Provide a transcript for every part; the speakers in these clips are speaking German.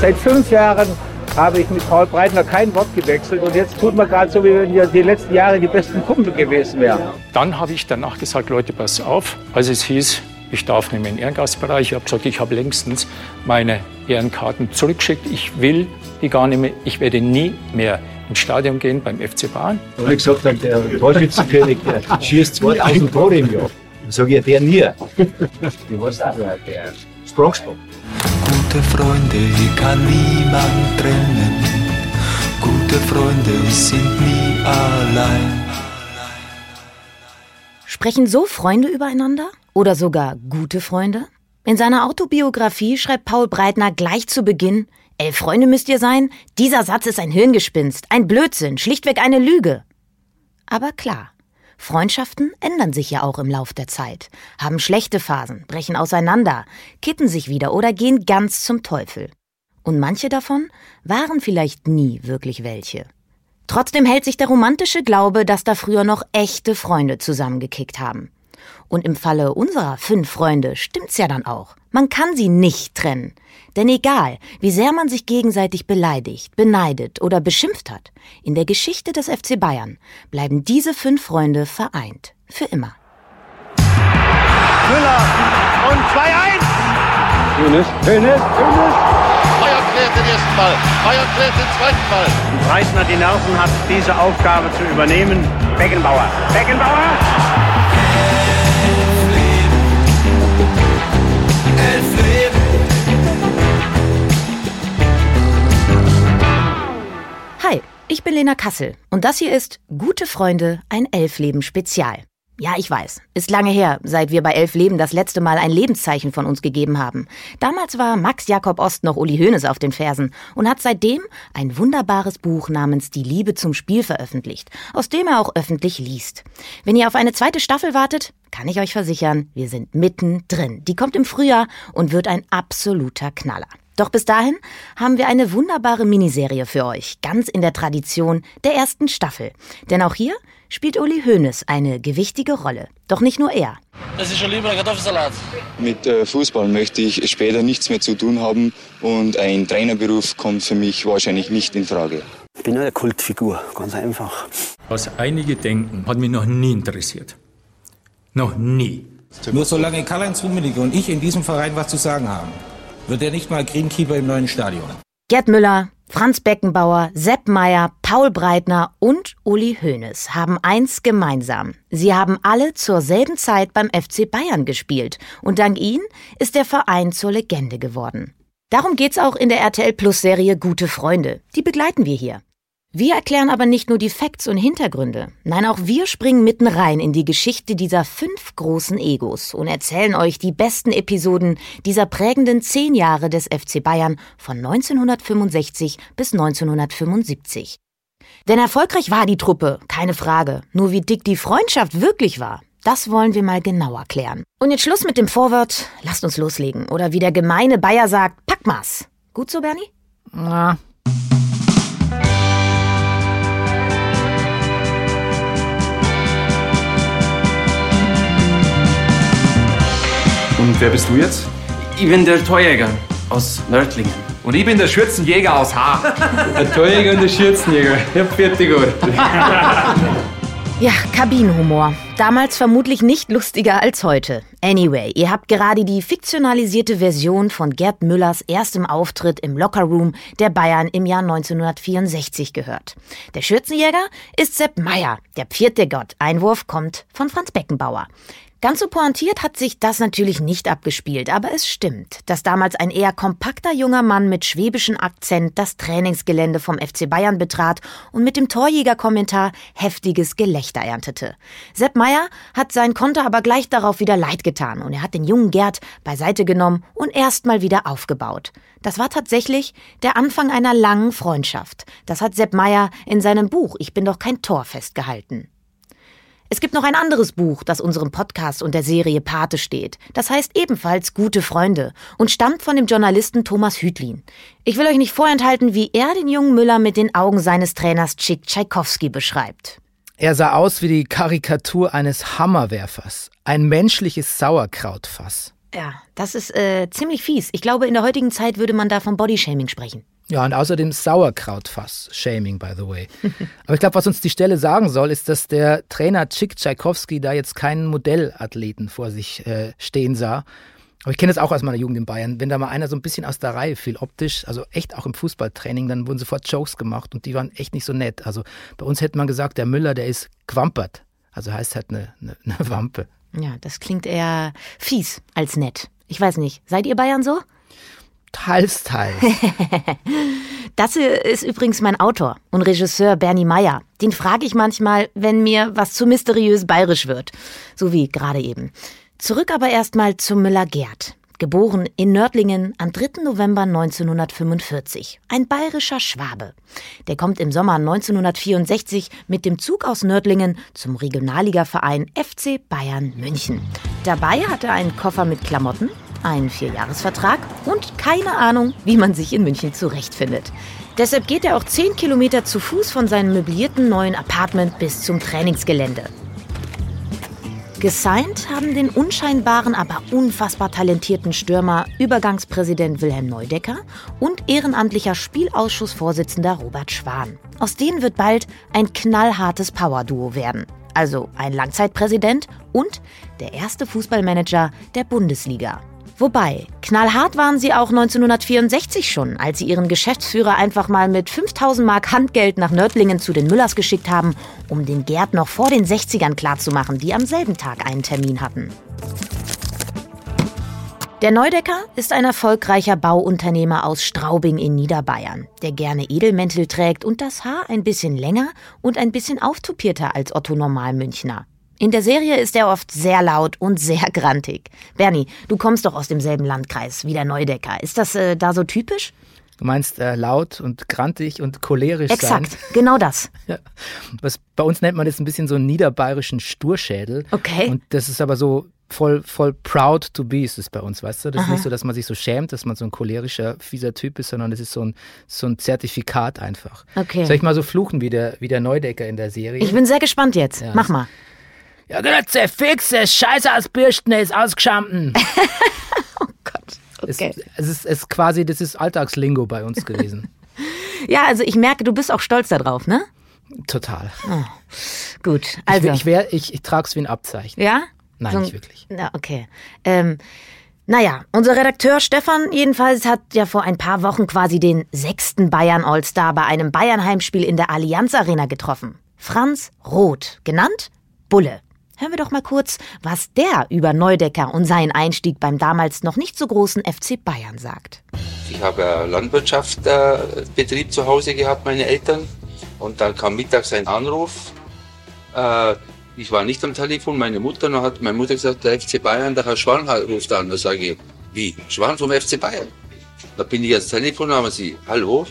Seit fünf Jahren habe ich mit Paul Breitner kein Wort gewechselt und jetzt tut man gerade so, wie wenn wir die letzten Jahre die besten Kumpel gewesen wären. Dann habe ich danach gesagt, Leute, pass auf, als es hieß, ich darf nicht mehr in den Ehrengastbereich. Ich habe gesagt, ich habe längstens meine Ehrenkarten zurückgeschickt. Ich will die gar nicht mehr. Ich werde nie mehr ins Stadion gehen beim FC Bayern. Weil ich gesagt habe, der Torschützenkönig der schießt 2000 Tore im Jahr. Dann sage ich, der nie. Du weißt auch, der Sprungsprung. Gute Freunde kann niemand trennen. Gute Freunde sind nie allein. Sprechen so Freunde übereinander? Oder sogar gute Freunde? In seiner Autobiografie schreibt Paul Breitner gleich zu Beginn, Elf Freunde müsst ihr sein? Dieser Satz ist ein Hirngespinst, ein Blödsinn, schlichtweg eine Lüge. Aber klar, Freundschaften ändern sich ja auch im Lauf der Zeit, haben schlechte Phasen, brechen auseinander, kitten sich wieder oder gehen ganz zum Teufel. Und manche davon waren vielleicht nie wirklich welche. Trotzdem hält sich der romantische Glaube, dass da früher noch echte Freunde zusammengekickt haben. Und im Falle unserer fünf Freunde stimmt's ja dann auch. Man kann sie nicht trennen. Denn egal, wie sehr man sich gegenseitig beleidigt, beneidet oder beschimpft hat, in der Geschichte des FC Bayern bleiben diese fünf Freunde vereint. Für immer. Müller und 2-1. Hönes, Hönes, Hönes. Bayern klärt den ersten Ball. Bayern klärt den zweiten Ball. Breitner die Nerven hat, diese Aufgabe zu übernehmen. Beckenbauer. Beckenbauer. Lena Kassel und das hier ist Gute Freunde, ein Elfleben Spezial. Ja, ich weiß, ist lange her, seit wir bei Elf Leben das letzte Mal ein Lebenszeichen von uns gegeben haben. Damals war Max Jakob Ost noch Uli Hoeneß auf den Fersen und hat seitdem ein wunderbares Buch namens Die Liebe zum Spiel veröffentlicht, aus dem er auch öffentlich liest. Wenn ihr auf eine zweite Staffel wartet, kann ich euch versichern, wir sind mittendrin. Die kommt im Frühjahr und wird ein absoluter Knaller. Doch bis dahin haben wir eine wunderbare Miniserie für euch, ganz in der Tradition der ersten Staffel. Denn auch hier spielt Uli Hoeneß eine gewichtige Rolle. Doch nicht nur er. Das ist schon lieber Kartoffelsalat. Mit äh, Fußball möchte ich später nichts mehr zu tun haben und ein Trainerberuf kommt für mich wahrscheinlich nicht in Frage. Ich bin eine Kultfigur, ganz einfach. Was einige denken, hat mich noch nie interessiert. Noch nie. Nur solange Karl-Heinz Rummenigge und ich in diesem Verein was zu sagen haben, wird er nicht mal Greenkeeper im neuen Stadion. Gerd Müller, Franz Beckenbauer, Sepp Meyer, Paul Breitner und Uli Hoeneß haben eins gemeinsam. Sie haben alle zur selben Zeit beim FC Bayern gespielt und dank ihnen ist der Verein zur Legende geworden. Darum geht's auch in der RTL Plus Serie Gute Freunde. Die begleiten wir hier. Wir erklären aber nicht nur die Facts und Hintergründe. Nein, auch wir springen mitten rein in die Geschichte dieser fünf großen Egos und erzählen euch die besten Episoden dieser prägenden zehn Jahre des FC Bayern von 1965 bis 1975. Denn erfolgreich war die Truppe, keine Frage. Nur wie dick die Freundschaft wirklich war, das wollen wir mal genauer klären. Und jetzt Schluss mit dem Vorwort, lasst uns loslegen. Oder wie der gemeine Bayer sagt, Packmas. Gut so, Bernie? Na, Und wer bist du jetzt? Ich bin der Torjäger aus Nördlingen. Und ich bin der Schürzenjäger aus Haar. Der Torjäger und der Schürzenjäger. Ja, fertig gut. Ja, Kabinenhumor. Damals vermutlich nicht lustiger als heute. Anyway, ihr habt gerade die fiktionalisierte Version von Gerd Müllers erstem Auftritt im Lockerroom der Bayern im Jahr 1964 gehört. Der Schürzenjäger ist Sepp Meyer, der vierte Gott. Einwurf kommt von Franz Beckenbauer. Ganz so pointiert hat sich das natürlich nicht abgespielt, aber es stimmt, dass damals ein eher kompakter junger Mann mit schwäbischem Akzent das Trainingsgelände vom FC Bayern betrat und mit dem Torjägerkommentar heftiges Gelächter erntete. Sepp Meyer hat sein Konter aber gleich darauf wieder leid getan und er hat den jungen Gerd beiseite genommen und erstmal wieder aufgebaut. Das war tatsächlich der Anfang einer langen Freundschaft. Das hat Sepp Meyer in seinem Buch Ich bin doch kein Tor festgehalten. Es gibt noch ein anderes Buch, das unserem Podcast und der Serie Pate steht. Das heißt ebenfalls Gute Freunde und stammt von dem Journalisten Thomas Hütlin. Ich will euch nicht vorenthalten, wie er den jungen Müller mit den Augen seines Trainers Chick Tschaikowski beschreibt. Er sah aus wie die Karikatur eines Hammerwerfers, ein menschliches Sauerkrautfass. Ja, das ist äh, ziemlich fies. Ich glaube, in der heutigen Zeit würde man da von Bodyshaming sprechen. Ja, und außerdem Sauerkrautfass. Shaming, by the way. Aber ich glaube, was uns die Stelle sagen soll, ist, dass der Trainer Chick Tchaikovsky da jetzt keinen Modellathleten vor sich äh, stehen sah. Aber ich kenne das auch aus meiner Jugend in Bayern. Wenn da mal einer so ein bisschen aus der Reihe fiel, optisch, also echt auch im Fußballtraining, dann wurden sofort Jokes gemacht und die waren echt nicht so nett. Also bei uns hätte man gesagt, der Müller, der ist quampert. Also heißt halt eine, eine, eine Wampe. Ja, das klingt eher fies als nett. Ich weiß nicht. Seid ihr Bayern so? Teils, teils. das hier ist übrigens mein Autor und Regisseur Bernie Meyer. Den frage ich manchmal, wenn mir was zu mysteriös bayerisch wird. So wie gerade eben. Zurück aber erstmal zu Müller-Gerd. Geboren in Nördlingen am 3. November 1945. Ein bayerischer Schwabe. Der kommt im Sommer 1964 mit dem Zug aus Nördlingen zum Regionalligaverein FC Bayern München. Dabei hat er einen Koffer mit Klamotten, einen Vierjahresvertrag und keine Ahnung, wie man sich in München zurechtfindet. Deshalb geht er auch 10 Kilometer zu Fuß von seinem möblierten neuen Apartment bis zum Trainingsgelände. Gesigned haben den unscheinbaren, aber unfassbar talentierten Stürmer Übergangspräsident Wilhelm Neudecker und ehrenamtlicher Spielausschussvorsitzender Robert Schwan. Aus denen wird bald ein knallhartes Power-Duo werden. Also ein Langzeitpräsident und der erste Fußballmanager der Bundesliga. Wobei, knallhart waren sie auch 1964 schon, als sie ihren Geschäftsführer einfach mal mit 5000 Mark Handgeld nach Nördlingen zu den Müllers geschickt haben, um den Gerd noch vor den 60ern klarzumachen, die am selben Tag einen Termin hatten. Der Neudecker ist ein erfolgreicher Bauunternehmer aus Straubing in Niederbayern, der gerne Edelmäntel trägt und das Haar ein bisschen länger und ein bisschen auftupierter als Otto Normalmünchner. In der Serie ist er oft sehr laut und sehr grantig. Bernie, du kommst doch aus demselben Landkreis wie der Neudecker. Ist das äh, da so typisch? Du meinst äh, laut und grantig und cholerisch Exakt, sein? genau das. Ja. Was, bei uns nennt man das ein bisschen so einen niederbayerischen Sturschädel. Okay. Und das ist aber so voll, voll proud to be ist es bei uns, weißt du? Das Aha. ist nicht so, dass man sich so schämt, dass man so ein cholerischer, fieser Typ ist, sondern das ist so ein, so ein Zertifikat einfach. Okay. Soll ich mal so fluchen wie der, wie der Neudecker in der Serie? Ich bin sehr gespannt jetzt. Ja, Mach mal. Ja, Grütze, fix, das Scheiße aus Bürsten ist ausgeschampen. oh Gott. Okay. Es, es, ist, es ist quasi, das ist Alltagslingo bei uns gewesen. ja, also ich merke, du bist auch stolz darauf, ne? Total. Oh. Gut, also. Ich, ich, wär, ich, ich trage es wie ein Abzeichen. Ja? Nein, so, nicht wirklich. Na, okay. Ähm, naja, unser Redakteur Stefan jedenfalls hat ja vor ein paar Wochen quasi den sechsten Bayern All-Star bei einem Bayern-Heimspiel in der Allianz Arena getroffen. Franz Roth, genannt Bulle. Hören wir doch mal kurz, was der über Neudecker und seinen Einstieg beim damals noch nicht so großen FC Bayern sagt. Ich habe Landwirtschaftsbetrieb zu Hause gehabt, meine Eltern. Und dann kam mittags ein Anruf. Äh, ich war nicht am Telefon, meine Mutter, dann hat meine Mutter gesagt, der FC Bayern, der Herr Schwan ruft an. Da sage ich, wie? Schwan vom FC Bayern? Da bin ich ans Telefon, haben sie, hallo?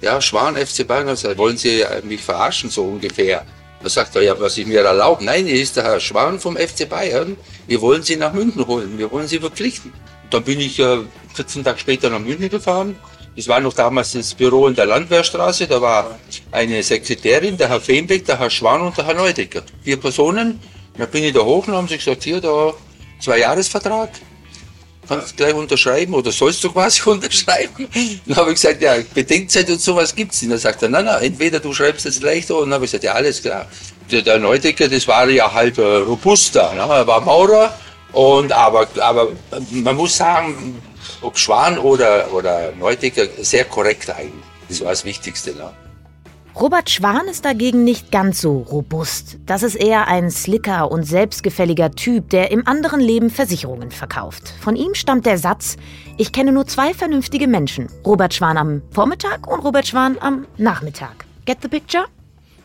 Ja, Schwan, FC Bayern. Da sage, wollen Sie mich verarschen, so ungefähr? Da sagt er, ja, was ich mir erlaube. Nein, hier ist der Herr Schwan vom FC Bayern. Wir wollen Sie nach München holen. Wir wollen Sie verpflichten. Dann bin ich äh, 14 Tage später nach München gefahren. Das war noch damals das Büro in der Landwehrstraße. Da war eine Sekretärin, der Herr Feenbeck, der Herr Schwan und der Herr Neudecker. Vier Personen. Da bin ich da hoch und haben sie gesagt, hier, da zwei Jahresvertrag. Kannst gleich unterschreiben oder sollst du quasi unterschreiben? Dann habe ich gesagt, ja, Bedenkzeit und sowas gibt's nicht. Dann sagt er, nein, nein, entweder du schreibst gleich da. Und dann habe ich gesagt, ja, alles klar. Der, der Neudecker, das war ja halt äh, robuster. Ne? Er war Maurer. Und aber, aber man muss sagen, ob Schwan oder, oder Neudecker, sehr korrekt eigentlich. Das war das Wichtigste. Ne? Robert Schwan ist dagegen nicht ganz so robust. Das ist eher ein slicker und selbstgefälliger Typ, der im anderen Leben Versicherungen verkauft. Von ihm stammt der Satz, ich kenne nur zwei vernünftige Menschen. Robert Schwan am Vormittag und Robert Schwan am Nachmittag. Get the picture?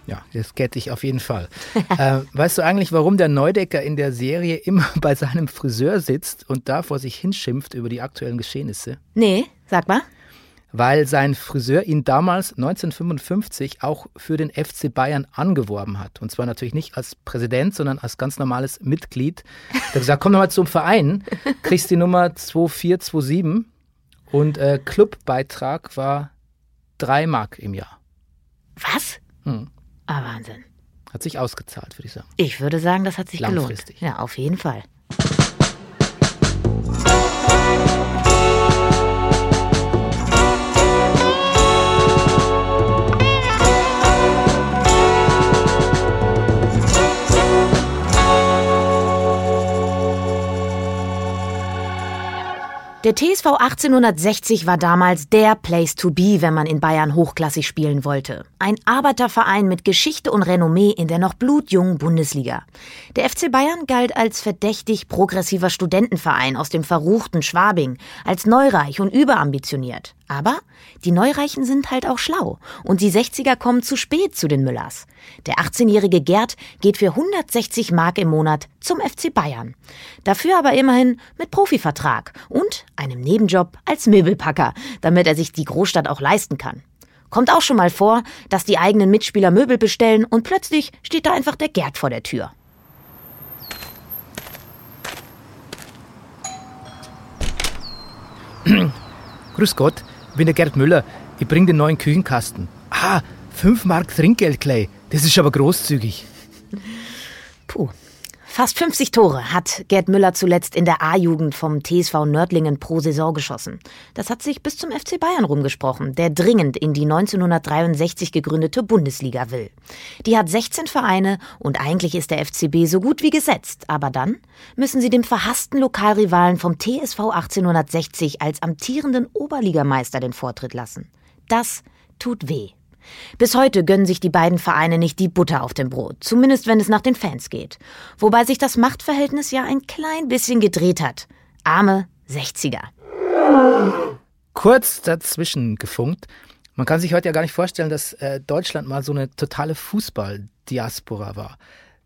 Ja, das get ich auf jeden Fall. äh, weißt du eigentlich, warum der Neudecker in der Serie immer bei seinem Friseur sitzt und da vor sich hinschimpft über die aktuellen Geschehnisse? Nee, sag mal. Weil sein Friseur ihn damals 1955 auch für den FC Bayern angeworben hat. Und zwar natürlich nicht als Präsident, sondern als ganz normales Mitglied. Er hat gesagt, komm doch mal zum Verein, kriegst die Nummer 2427 und äh, Clubbeitrag war 3 Mark im Jahr. Was? Hm. Ah, Wahnsinn. Hat sich ausgezahlt, würde ich sagen. Ich würde sagen, das hat sich gelohnt. Ja, auf jeden Fall. Der TSV 1860 war damals der Place to be, wenn man in Bayern hochklassig spielen wollte. Ein Arbeiterverein mit Geschichte und Renommee in der noch blutjungen Bundesliga. Der FC Bayern galt als verdächtig progressiver Studentenverein aus dem verruchten Schwabing, als neureich und überambitioniert. Aber die Neureichen sind halt auch schlau und die 60er kommen zu spät zu den Müllers. Der 18-jährige Gerd geht für 160 Mark im Monat zum FC Bayern. Dafür aber immerhin mit Profivertrag und einem Nebenjob als Möbelpacker, damit er sich die Großstadt auch leisten kann. Kommt auch schon mal vor, dass die eigenen Mitspieler Möbel bestellen und plötzlich steht da einfach der Gerd vor der Tür. Grüß Gott, bin der Gerd Müller. Ich bring den neuen Küchenkasten. Ah, 5 Mark Trinkgeld gleich. Das ist aber großzügig. Puh. Fast 50 Tore hat Gerd Müller zuletzt in der A-Jugend vom TSV Nördlingen pro Saison geschossen. Das hat sich bis zum FC Bayern rumgesprochen, der dringend in die 1963 gegründete Bundesliga will. Die hat 16 Vereine und eigentlich ist der FCB so gut wie gesetzt. Aber dann müssen sie dem verhassten Lokalrivalen vom TSV 1860 als amtierenden Oberligameister den Vortritt lassen. Das tut weh. Bis heute gönnen sich die beiden Vereine nicht die Butter auf dem Brot, zumindest wenn es nach den Fans geht. Wobei sich das Machtverhältnis ja ein klein bisschen gedreht hat. Arme 60er. Kurz dazwischen gefunkt. Man kann sich heute ja gar nicht vorstellen, dass äh, Deutschland mal so eine totale Fußball-Diaspora war.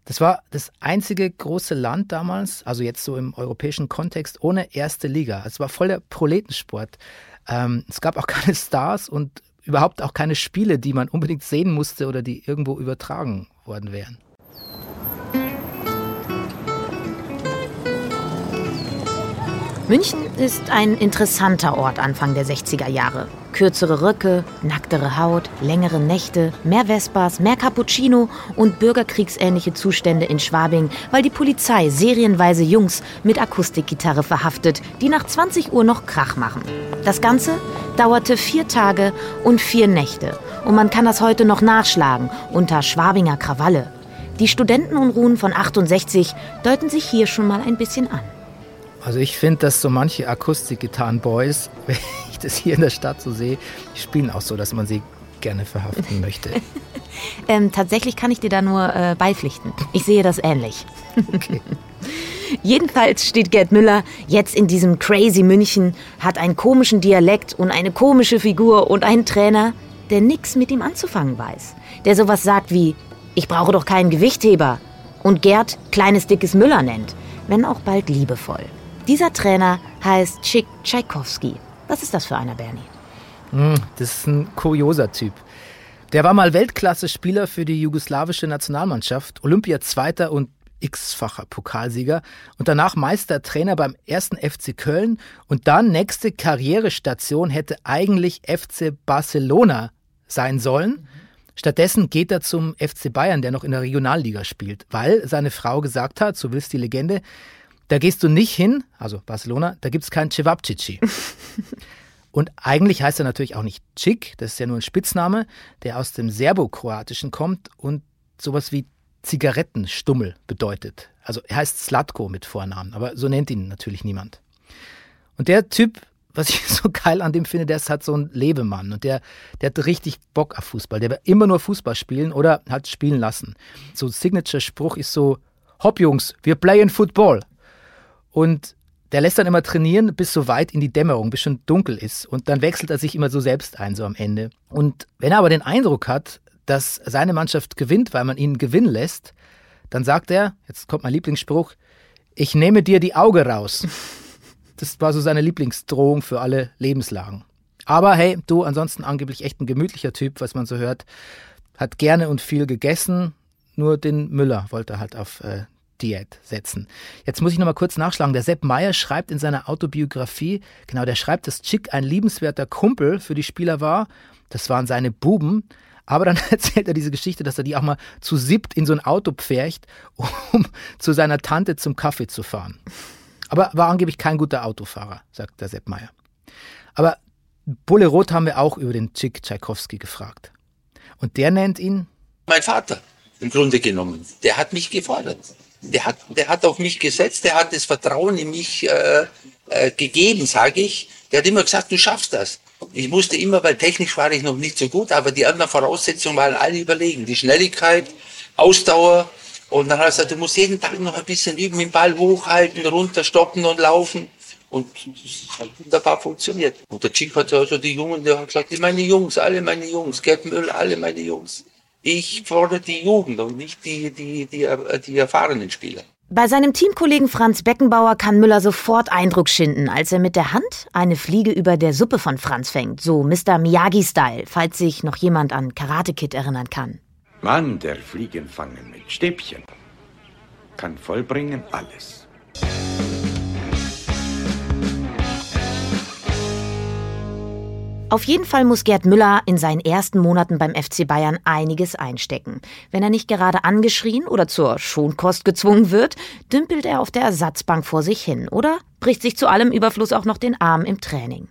Das war das einzige große Land damals, also jetzt so im europäischen Kontext, ohne erste Liga. Es war voll der Proletensport. Ähm, es gab auch keine Stars und überhaupt auch keine Spiele, die man unbedingt sehen musste oder die irgendwo übertragen worden wären. München ist ein interessanter Ort Anfang der 60er Jahre. Kürzere Röcke, nacktere Haut, längere Nächte, mehr Vespas, mehr Cappuccino und bürgerkriegsähnliche Zustände in Schwabing, weil die Polizei serienweise Jungs mit Akustikgitarre verhaftet, die nach 20 Uhr noch Krach machen. Das Ganze dauerte vier Tage und vier Nächte. Und man kann das heute noch nachschlagen unter Schwabinger Krawalle. Die Studentenunruhen von 68 deuten sich hier schon mal ein bisschen an. Also ich finde, dass so manche Akustikgitarren-Boys, wenn ich das hier in der Stadt so sehe, die spielen auch so, dass man sie gerne verhaften möchte. ähm, tatsächlich kann ich dir da nur äh, beipflichten. Ich sehe das ähnlich. Okay. Jedenfalls steht Gerd Müller jetzt in diesem crazy München, hat einen komischen Dialekt und eine komische Figur und einen Trainer, der nichts mit ihm anzufangen weiß. Der sowas sagt wie, ich brauche doch keinen Gewichtheber. Und Gerd kleines dickes Müller nennt, wenn auch bald liebevoll. Dieser Trainer heißt Chick Tchaikovsky. Was ist das für einer, Bernie? Hm, das ist ein kurioser Typ. Der war mal Weltklasse-Spieler für die jugoslawische Nationalmannschaft, Olympia-Zweiter und x-facher Pokalsieger und danach Meistertrainer beim ersten FC Köln und dann nächste Karrierestation hätte eigentlich FC Barcelona sein sollen. Stattdessen geht er zum FC Bayern, der noch in der Regionalliga spielt, weil seine Frau gesagt hat, so will's die Legende, da gehst du nicht hin, also Barcelona, da gibt es keinen Cevapcici. Und eigentlich heißt er natürlich auch nicht Chick, das ist ja nur ein Spitzname, der aus dem Serbokroatischen kommt und sowas wie Zigarettenstummel bedeutet. Also er heißt Slatko mit Vornamen, aber so nennt ihn natürlich niemand. Und der Typ, was ich so geil an dem finde, der ist halt so ein Lebemann und der, der hat richtig Bock auf Fußball. Der will immer nur Fußball spielen oder halt spielen lassen. So ein Signature-Spruch ist so, Hopp Jungs, wir playen Football. Und der lässt dann immer trainieren bis so weit in die Dämmerung, bis schon dunkel ist. Und dann wechselt er sich immer so selbst ein, so am Ende. Und wenn er aber den Eindruck hat, dass seine Mannschaft gewinnt, weil man ihn gewinnen lässt, dann sagt er, jetzt kommt mein Lieblingsspruch, ich nehme dir die Auge raus. Das war so seine Lieblingsdrohung für alle Lebenslagen. Aber hey, du ansonsten angeblich echt ein gemütlicher Typ, was man so hört. Hat gerne und viel gegessen, nur den Müller wollte er halt auf äh, Diät setzen. Jetzt muss ich nochmal kurz nachschlagen. Der Sepp Meyer schreibt in seiner Autobiografie, genau, der schreibt, dass Chick ein liebenswerter Kumpel für die Spieler war. Das waren seine Buben. Aber dann erzählt er diese Geschichte, dass er die auch mal zu siebt in so ein Auto pfercht, um zu seiner Tante zum Kaffee zu fahren. Aber war angeblich kein guter Autofahrer, sagt der Sepp Meyer. Aber Bulle Roth haben wir auch über den Chick Tchaikovsky gefragt. Und der nennt ihn? Mein Vater, im Grunde genommen. Der hat mich gefordert. Der hat, der hat auf mich gesetzt, der hat das Vertrauen in mich äh, äh, gegeben, sage ich. Der hat immer gesagt, du schaffst das. Ich musste immer, weil technisch war ich noch nicht so gut, aber die anderen Voraussetzungen waren alle überlegen. Die Schnelligkeit, Ausdauer. Und dann hat er gesagt, du musst jeden Tag noch ein bisschen üben, den Ball hochhalten, runter, stoppen und laufen. Und das hat wunderbar funktioniert. Und der Chick hat also die Jungen, der hat gesagt, meine Jungs, alle meine Jungs, Gerd Müll, alle meine Jungs. Ich fordere die Jugend und nicht die, die, die, die erfahrenen Spieler. Bei seinem Teamkollegen Franz Beckenbauer kann Müller sofort Eindruck schinden, als er mit der Hand eine Fliege über der Suppe von Franz fängt. So Mr. Miyagi-Style, falls sich noch jemand an Karate Kid erinnern kann. Mann, der Fliegen fangen mit Stäbchen kann vollbringen alles. Auf jeden Fall muss Gerd Müller in seinen ersten Monaten beim FC Bayern einiges einstecken. Wenn er nicht gerade angeschrien oder zur Schonkost gezwungen wird, dümpelt er auf der Ersatzbank vor sich hin oder bricht sich zu allem Überfluss auch noch den Arm im Training.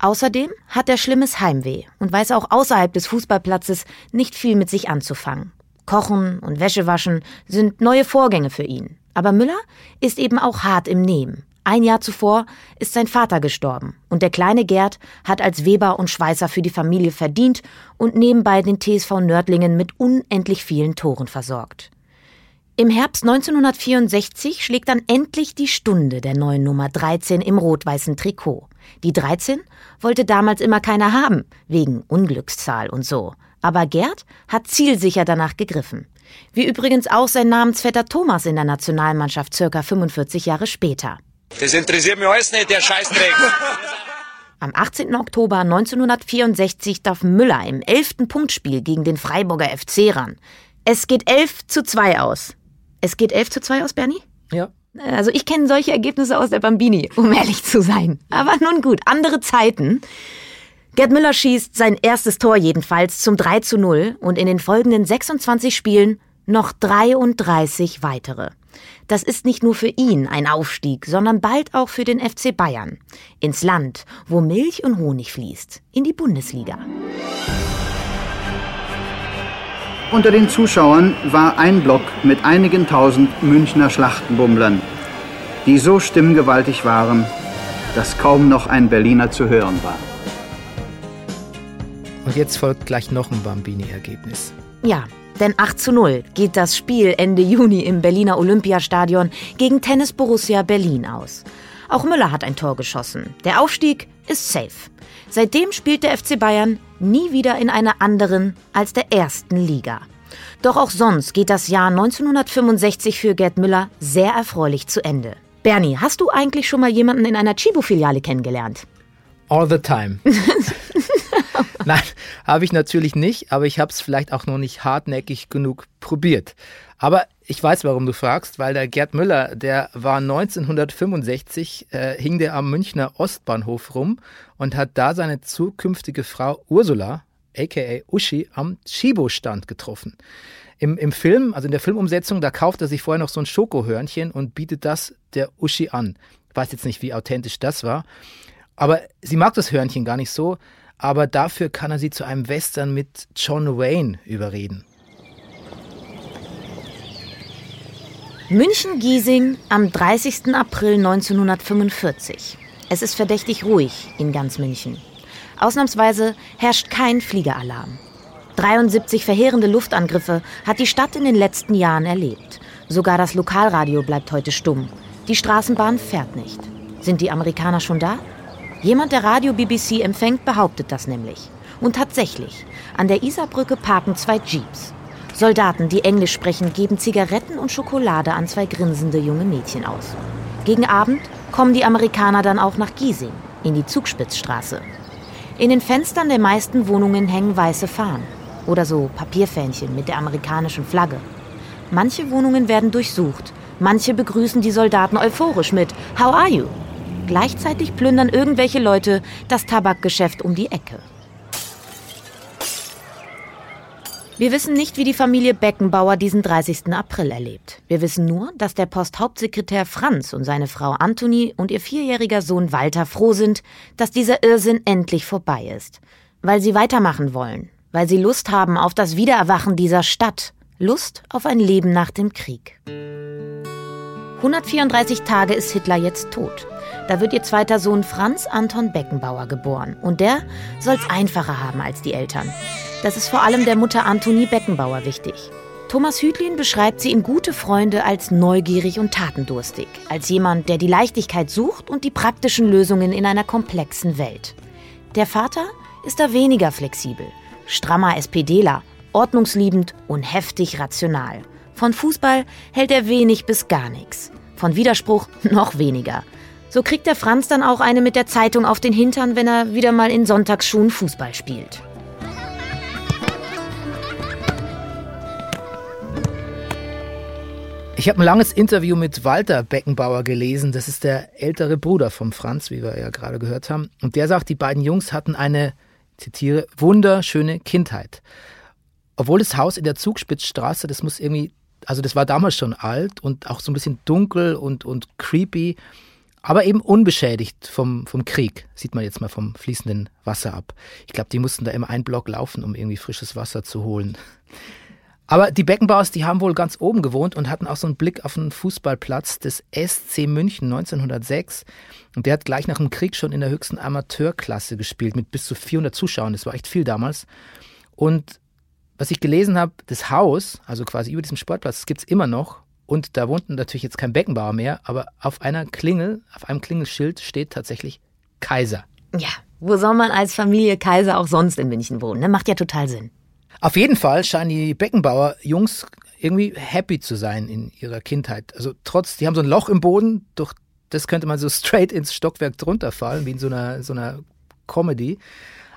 Außerdem hat er schlimmes Heimweh und weiß auch außerhalb des Fußballplatzes nicht viel mit sich anzufangen. Kochen und Wäsche waschen sind neue Vorgänge für ihn. Aber Müller ist eben auch hart im Nehmen. Ein Jahr zuvor ist sein Vater gestorben und der kleine Gerd hat als Weber und Schweißer für die Familie verdient und nebenbei den TSV Nördlingen mit unendlich vielen Toren versorgt. Im Herbst 1964 schlägt dann endlich die Stunde der neuen Nummer 13 im rot-weißen Trikot. Die 13 wollte damals immer keiner haben, wegen Unglückszahl und so. Aber Gerd hat zielsicher danach gegriffen. Wie übrigens auch sein Namensvetter Thomas in der Nationalmannschaft circa 45 Jahre später. Das interessiert mich alles nicht, der Scheißdreck. Am 18. Oktober 1964 darf Müller im elften Punktspiel gegen den Freiburger FC ran. Es geht 11 zu 2 aus. Es geht 11 zu 2 aus, Bernie? Ja. Also ich kenne solche Ergebnisse aus der Bambini, um ehrlich zu sein. Aber nun gut, andere Zeiten. Gerd Müller schießt sein erstes Tor jedenfalls zum 3 zu 0 und in den folgenden 26 Spielen noch 33 weitere. Das ist nicht nur für ihn ein Aufstieg, sondern bald auch für den FC Bayern. Ins Land, wo Milch und Honig fließt. In die Bundesliga. Unter den Zuschauern war ein Block mit einigen tausend Münchner Schlachtenbummlern, die so stimmgewaltig waren, dass kaum noch ein Berliner zu hören war. Und jetzt folgt gleich noch ein Bambini-Ergebnis. Ja, denn 8 zu 0 geht das Spiel Ende Juni im Berliner Olympiastadion gegen Tennis Borussia Berlin aus. Auch Müller hat ein Tor geschossen. Der Aufstieg ist safe. Seitdem spielt der FC Bayern nie wieder in einer anderen als der ersten Liga. Doch auch sonst geht das Jahr 1965 für Gerd Müller sehr erfreulich zu Ende. Bernie, hast du eigentlich schon mal jemanden in einer Chibo-Filiale kennengelernt? All the time. Nein, habe ich natürlich nicht, aber ich habe es vielleicht auch noch nicht hartnäckig genug probiert. Aber ich weiß, warum du fragst, weil der Gerd Müller, der war 1965, äh, hing der am Münchner Ostbahnhof rum und hat da seine zukünftige Frau Ursula, aka Uschi, am Chibo-Stand getroffen. Im, Im Film, also in der Filmumsetzung, da kauft er sich vorher noch so ein Schokohörnchen und bietet das der Uschi an. Ich weiß jetzt nicht, wie authentisch das war. Aber sie mag das Hörnchen gar nicht so, aber dafür kann er sie zu einem Western mit John Wayne überreden. München-Giesing am 30. April 1945. Es ist verdächtig ruhig in ganz München. Ausnahmsweise herrscht kein Fliegeralarm. 73 verheerende Luftangriffe hat die Stadt in den letzten Jahren erlebt. Sogar das Lokalradio bleibt heute stumm. Die Straßenbahn fährt nicht. Sind die Amerikaner schon da? Jemand, der Radio BBC empfängt, behauptet das nämlich. Und tatsächlich, an der Isarbrücke parken zwei Jeeps. Soldaten, die Englisch sprechen, geben Zigaretten und Schokolade an zwei grinsende junge Mädchen aus. Gegen Abend kommen die Amerikaner dann auch nach Giesing, in die Zugspitzstraße. In den Fenstern der meisten Wohnungen hängen weiße Fahnen oder so Papierfähnchen mit der amerikanischen Flagge. Manche Wohnungen werden durchsucht, manche begrüßen die Soldaten euphorisch mit How are you? Gleichzeitig plündern irgendwelche Leute das Tabakgeschäft um die Ecke. Wir wissen nicht, wie die Familie Beckenbauer diesen 30. April erlebt. Wir wissen nur, dass der Posthauptsekretär Franz und seine Frau Anthony und ihr vierjähriger Sohn Walter froh sind, dass dieser Irrsinn endlich vorbei ist. Weil sie weitermachen wollen. Weil sie Lust haben auf das Wiedererwachen dieser Stadt. Lust auf ein Leben nach dem Krieg. 134 Tage ist Hitler jetzt tot. Da wird ihr zweiter Sohn Franz Anton Beckenbauer geboren. Und der soll es einfacher haben als die Eltern. Das ist vor allem der Mutter Antonie Beckenbauer wichtig. Thomas Hütlin beschreibt sie in Gute Freunde als neugierig und tatendurstig, als jemand, der die Leichtigkeit sucht und die praktischen Lösungen in einer komplexen Welt. Der Vater ist da weniger flexibel, strammer SPDler, ordnungsliebend und heftig rational. Von Fußball hält er wenig bis gar nichts. Von Widerspruch noch weniger. So kriegt der Franz dann auch eine mit der Zeitung auf den Hintern, wenn er wieder mal in Sonntagsschuhen Fußball spielt. Ich habe ein langes Interview mit Walter Beckenbauer gelesen. Das ist der ältere Bruder vom Franz, wie wir ja gerade gehört haben. Und der sagt, die beiden Jungs hatten eine, zitiere, wunderschöne Kindheit. Obwohl das Haus in der Zugspitzstraße, das muss irgendwie, also das war damals schon alt und auch so ein bisschen dunkel und, und creepy, aber eben unbeschädigt vom, vom Krieg. Sieht man jetzt mal vom fließenden Wasser ab. Ich glaube, die mussten da immer einen Block laufen, um irgendwie frisches Wasser zu holen. Aber die Beckenbauers, die haben wohl ganz oben gewohnt und hatten auch so einen Blick auf den Fußballplatz des SC München 1906. Und der hat gleich nach dem Krieg schon in der höchsten Amateurklasse gespielt mit bis zu 400 Zuschauern. Das war echt viel damals. Und was ich gelesen habe, das Haus, also quasi über diesem Sportplatz, das gibt es immer noch. Und da wohnt natürlich jetzt kein Beckenbauer mehr, aber auf einer Klingel, auf einem Klingelschild steht tatsächlich Kaiser. Ja, wo soll man als Familie Kaiser auch sonst in München wohnen? Ne? Macht ja total Sinn. Auf jeden Fall scheinen die Beckenbauer-Jungs irgendwie happy zu sein in ihrer Kindheit. Also trotz, die haben so ein Loch im Boden, durch das könnte man so straight ins Stockwerk drunter fallen, wie in so einer, so einer Comedy.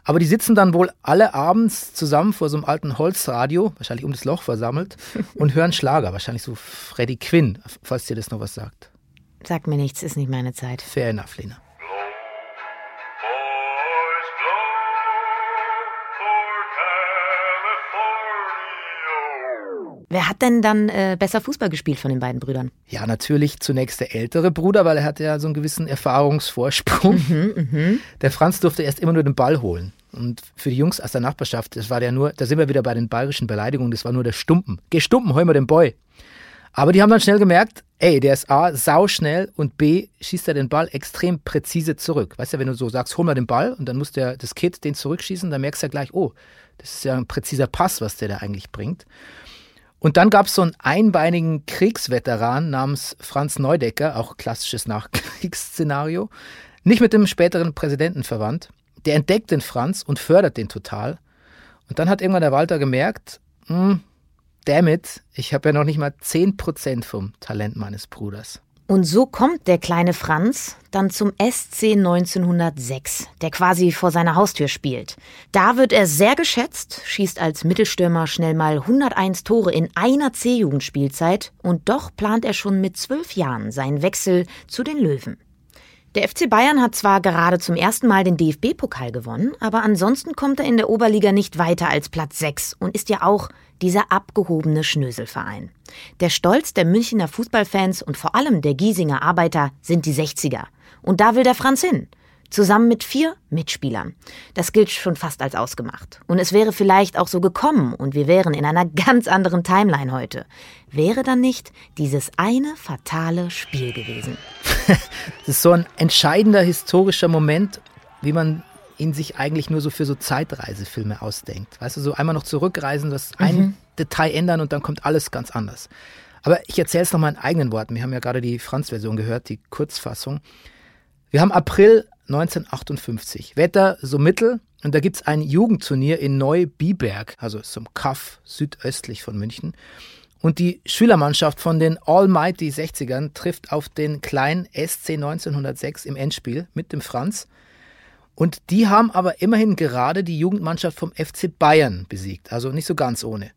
Aber die sitzen dann wohl alle abends zusammen vor so einem alten Holzradio, wahrscheinlich um das Loch versammelt, und hören Schlager, wahrscheinlich so Freddie Quinn, falls dir das noch was sagt. Sagt mir nichts, ist nicht meine Zeit. Fair enough, Lena. Wer hat denn dann äh, besser Fußball gespielt von den beiden Brüdern? Ja, natürlich zunächst der ältere Bruder, weil er hatte ja so einen gewissen Erfahrungsvorsprung. Mhm, mh. Der Franz durfte erst immer nur den Ball holen. Und für die Jungs aus der Nachbarschaft, das war der nur, da sind wir wieder bei den bayerischen Beleidigungen, das war nur der Stumpen. Geh Stumpen, hol mal den Boy. Aber die haben dann schnell gemerkt, ey, der ist A, sauschnell und B, schießt er den Ball extrem präzise zurück. Weißt du, wenn du so sagst, hol mal den Ball und dann muss der, das Kid den zurückschießen, dann merkst du ja gleich, oh, das ist ja ein präziser Pass, was der da eigentlich bringt. Und dann gab es so einen einbeinigen Kriegsveteran namens Franz Neudecker, auch klassisches Nachkriegsszenario, nicht mit dem späteren Präsidenten verwandt. Der entdeckt den Franz und fördert den total. Und dann hat irgendwann der Walter gemerkt, hm, damn it, ich habe ja noch nicht mal 10% vom Talent meines Bruders. Und so kommt der kleine Franz dann zum SC 1906, der quasi vor seiner Haustür spielt. Da wird er sehr geschätzt, schießt als Mittelstürmer schnell mal 101 Tore in einer C-Jugendspielzeit und doch plant er schon mit zwölf Jahren seinen Wechsel zu den Löwen. Der FC Bayern hat zwar gerade zum ersten Mal den DFB-Pokal gewonnen, aber ansonsten kommt er in der Oberliga nicht weiter als Platz 6 und ist ja auch dieser abgehobene Schnöselverein. Der Stolz der Münchner Fußballfans und vor allem der Giesinger Arbeiter sind die 60er. Und da will der Franz hin. Zusammen mit vier Mitspielern. Das gilt schon fast als ausgemacht. Und es wäre vielleicht auch so gekommen und wir wären in einer ganz anderen Timeline heute. Wäre dann nicht dieses eine fatale Spiel gewesen. das ist so ein entscheidender historischer Moment, wie man ihn sich eigentlich nur so für so Zeitreisefilme ausdenkt. Weißt du, so einmal noch zurückreisen, das mhm. ein Detail ändern und dann kommt alles ganz anders. Aber ich erzähle es nochmal in eigenen Worten. Wir haben ja gerade die Franz-Version gehört, die Kurzfassung. Wir haben April 1958. Wetter so mittel. Und da gibt es ein Jugendturnier in Neu-Biberg, also zum Kaff südöstlich von München. Und die Schülermannschaft von den Almighty 60ern trifft auf den kleinen SC 1906 im Endspiel mit dem Franz. Und die haben aber immerhin gerade die Jugendmannschaft vom FC Bayern besiegt, also nicht so ganz ohne.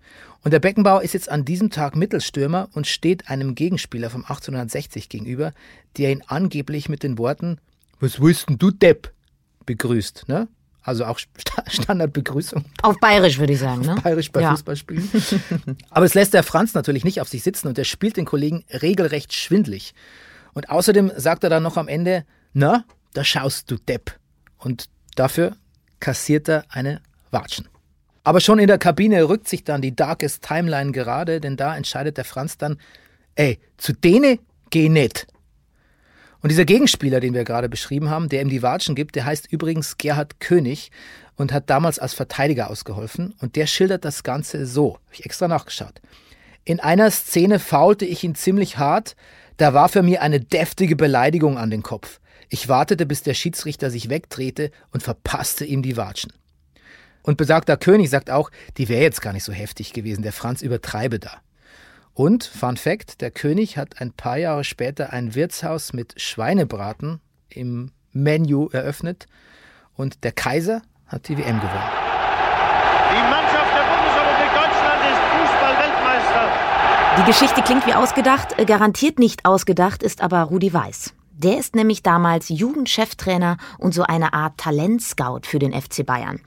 Und der Beckenbauer ist jetzt an diesem Tag Mittelstürmer und steht einem Gegenspieler vom 1860 gegenüber, der ihn angeblich mit den Worten Was willst denn du, Depp? begrüßt. Ne? Also auch Standardbegrüßung. Auf Bayerisch würde ich sagen. Ne? Auf Bayerisch bei ja. Fußballspielen. Aber es lässt der Franz natürlich nicht auf sich sitzen und er spielt den Kollegen regelrecht schwindlig. Und außerdem sagt er dann noch am Ende, na, da schaust du Depp. Und dafür kassiert er eine Watschen. Aber schon in der Kabine rückt sich dann die Darkest Timeline gerade, denn da entscheidet der Franz dann, ey, zu denen geh nicht. Und dieser Gegenspieler, den wir gerade beschrieben haben, der ihm die Watschen gibt, der heißt übrigens Gerhard König und hat damals als Verteidiger ausgeholfen. Und der schildert das Ganze so. Habe ich extra nachgeschaut. In einer Szene faulte ich ihn ziemlich hart. Da war für mir eine deftige Beleidigung an den Kopf. Ich wartete, bis der Schiedsrichter sich wegdrehte und verpasste ihm die Watschen. Und besagter König sagt auch, die wäre jetzt gar nicht so heftig gewesen, der Franz übertreibe da. Und, Fun Fact, der König hat ein paar Jahre später ein Wirtshaus mit Schweinebraten im Menü eröffnet und der Kaiser hat die WM gewonnen. Die Mannschaft der Bundesrepublik Deutschland ist Fußball-Weltmeister. Die Geschichte klingt wie ausgedacht, äh, garantiert nicht ausgedacht ist aber Rudi Weiß. Der ist nämlich damals Jugendcheftrainer und so eine Art Talentscout für den FC Bayern.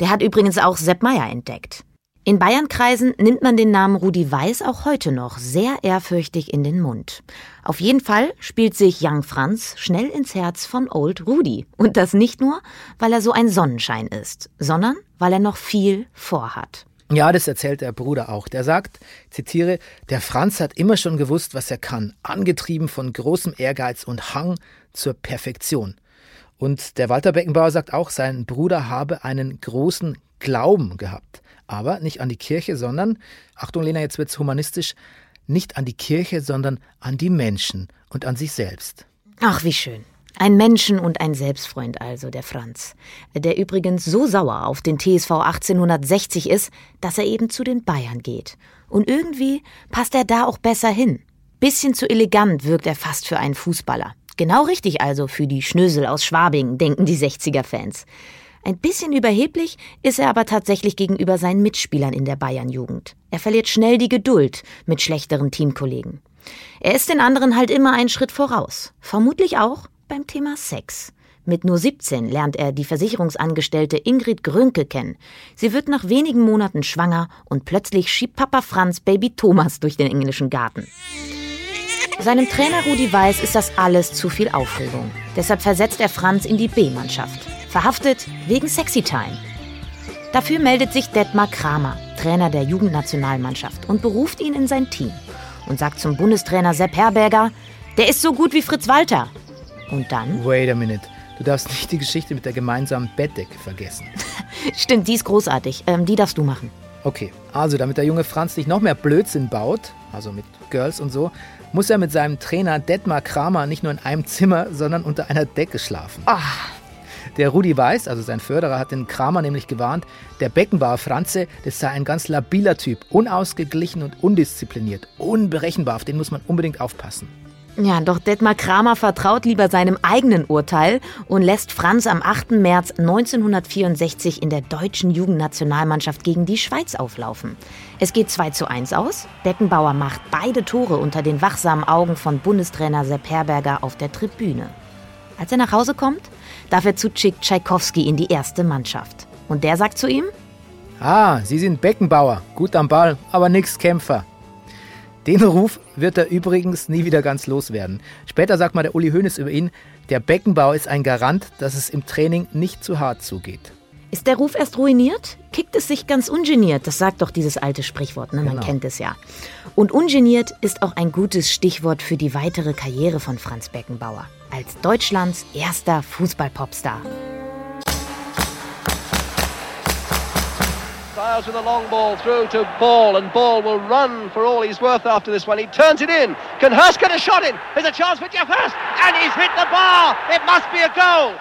Der hat übrigens auch Sepp Meyer entdeckt. In Bayernkreisen nimmt man den Namen Rudi Weiß auch heute noch sehr ehrfürchtig in den Mund. Auf jeden Fall spielt sich Young Franz schnell ins Herz von Old Rudi. Und das nicht nur, weil er so ein Sonnenschein ist, sondern weil er noch viel vorhat. Ja, das erzählt der Bruder auch. Der sagt, zitiere, der Franz hat immer schon gewusst, was er kann, angetrieben von großem Ehrgeiz und Hang zur Perfektion. Und der Walter Beckenbauer sagt auch, sein Bruder habe einen großen Glauben gehabt. Aber nicht an die Kirche, sondern, Achtung Lena, jetzt wird's humanistisch, nicht an die Kirche, sondern an die Menschen und an sich selbst. Ach, wie schön. Ein Menschen- und ein Selbstfreund also, der Franz. Der übrigens so sauer auf den TSV 1860 ist, dass er eben zu den Bayern geht. Und irgendwie passt er da auch besser hin. Bisschen zu elegant wirkt er fast für einen Fußballer. Genau richtig also für die Schnösel aus Schwabing, denken die 60er-Fans. Ein bisschen überheblich ist er aber tatsächlich gegenüber seinen Mitspielern in der Bayern-Jugend. Er verliert schnell die Geduld mit schlechteren Teamkollegen. Er ist den anderen halt immer einen Schritt voraus. Vermutlich auch beim Thema Sex. Mit nur 17 lernt er die Versicherungsangestellte Ingrid Grünke kennen. Sie wird nach wenigen Monaten schwanger und plötzlich schiebt Papa Franz Baby Thomas durch den englischen Garten. Seinem Trainer Rudi Weiß ist das alles zu viel Aufregung. Deshalb versetzt er Franz in die B-Mannschaft. Verhaftet wegen Sexy Time. Dafür meldet sich Detmar Kramer, Trainer der Jugendnationalmannschaft, und beruft ihn in sein Team. Und sagt zum Bundestrainer Sepp Herberger, der ist so gut wie Fritz Walter. Und dann? Wait a minute. Du darfst nicht die Geschichte mit der gemeinsamen Bettdecke vergessen. Stimmt, die ist großartig. Ähm, die darfst du machen. Okay, also damit der junge Franz nicht noch mehr Blödsinn baut, also mit Girls und so, muss er mit seinem Trainer Detmar Kramer nicht nur in einem Zimmer, sondern unter einer Decke schlafen. Ach. Der Rudi Weiß, also sein Förderer, hat den Kramer nämlich gewarnt, der Beckenbauer Franze, das sei ein ganz labiler Typ, unausgeglichen und undiszipliniert, unberechenbar, auf den muss man unbedingt aufpassen. Ja, doch Detmar Kramer vertraut lieber seinem eigenen Urteil und lässt Franz am 8. März 1964 in der deutschen Jugendnationalmannschaft gegen die Schweiz auflaufen. Es geht 2 zu 1 aus. Beckenbauer macht beide Tore unter den wachsamen Augen von Bundestrainer Sepp Herberger auf der Tribüne. Als er nach Hause kommt, darf er zu Chick Tschaikowski in die erste Mannschaft. Und der sagt zu ihm: Ah, Sie sind Beckenbauer, gut am Ball, aber nix Kämpfer. Den Ruf wird er übrigens nie wieder ganz loswerden. Später sagt mal der Uli Hoeneß über ihn, der Beckenbauer ist ein Garant, dass es im Training nicht zu hart zugeht. Ist der Ruf erst ruiniert? Kickt es sich ganz ungeniert? Das sagt doch dieses alte Sprichwort, ne? man Genau. kennt es ja. Und ungeniert ist auch ein gutes Stichwort für die weitere Karriere von Franz Beckenbauer als Deutschlands erster Fußballpopstar. Styles with a long ball through to Ball, and Ball will run for all he's worth after this one. He turns it in. Can Hurst get a shot in? There's a chance for Jeff Hurst, and he's hit the bar. It must be a goal.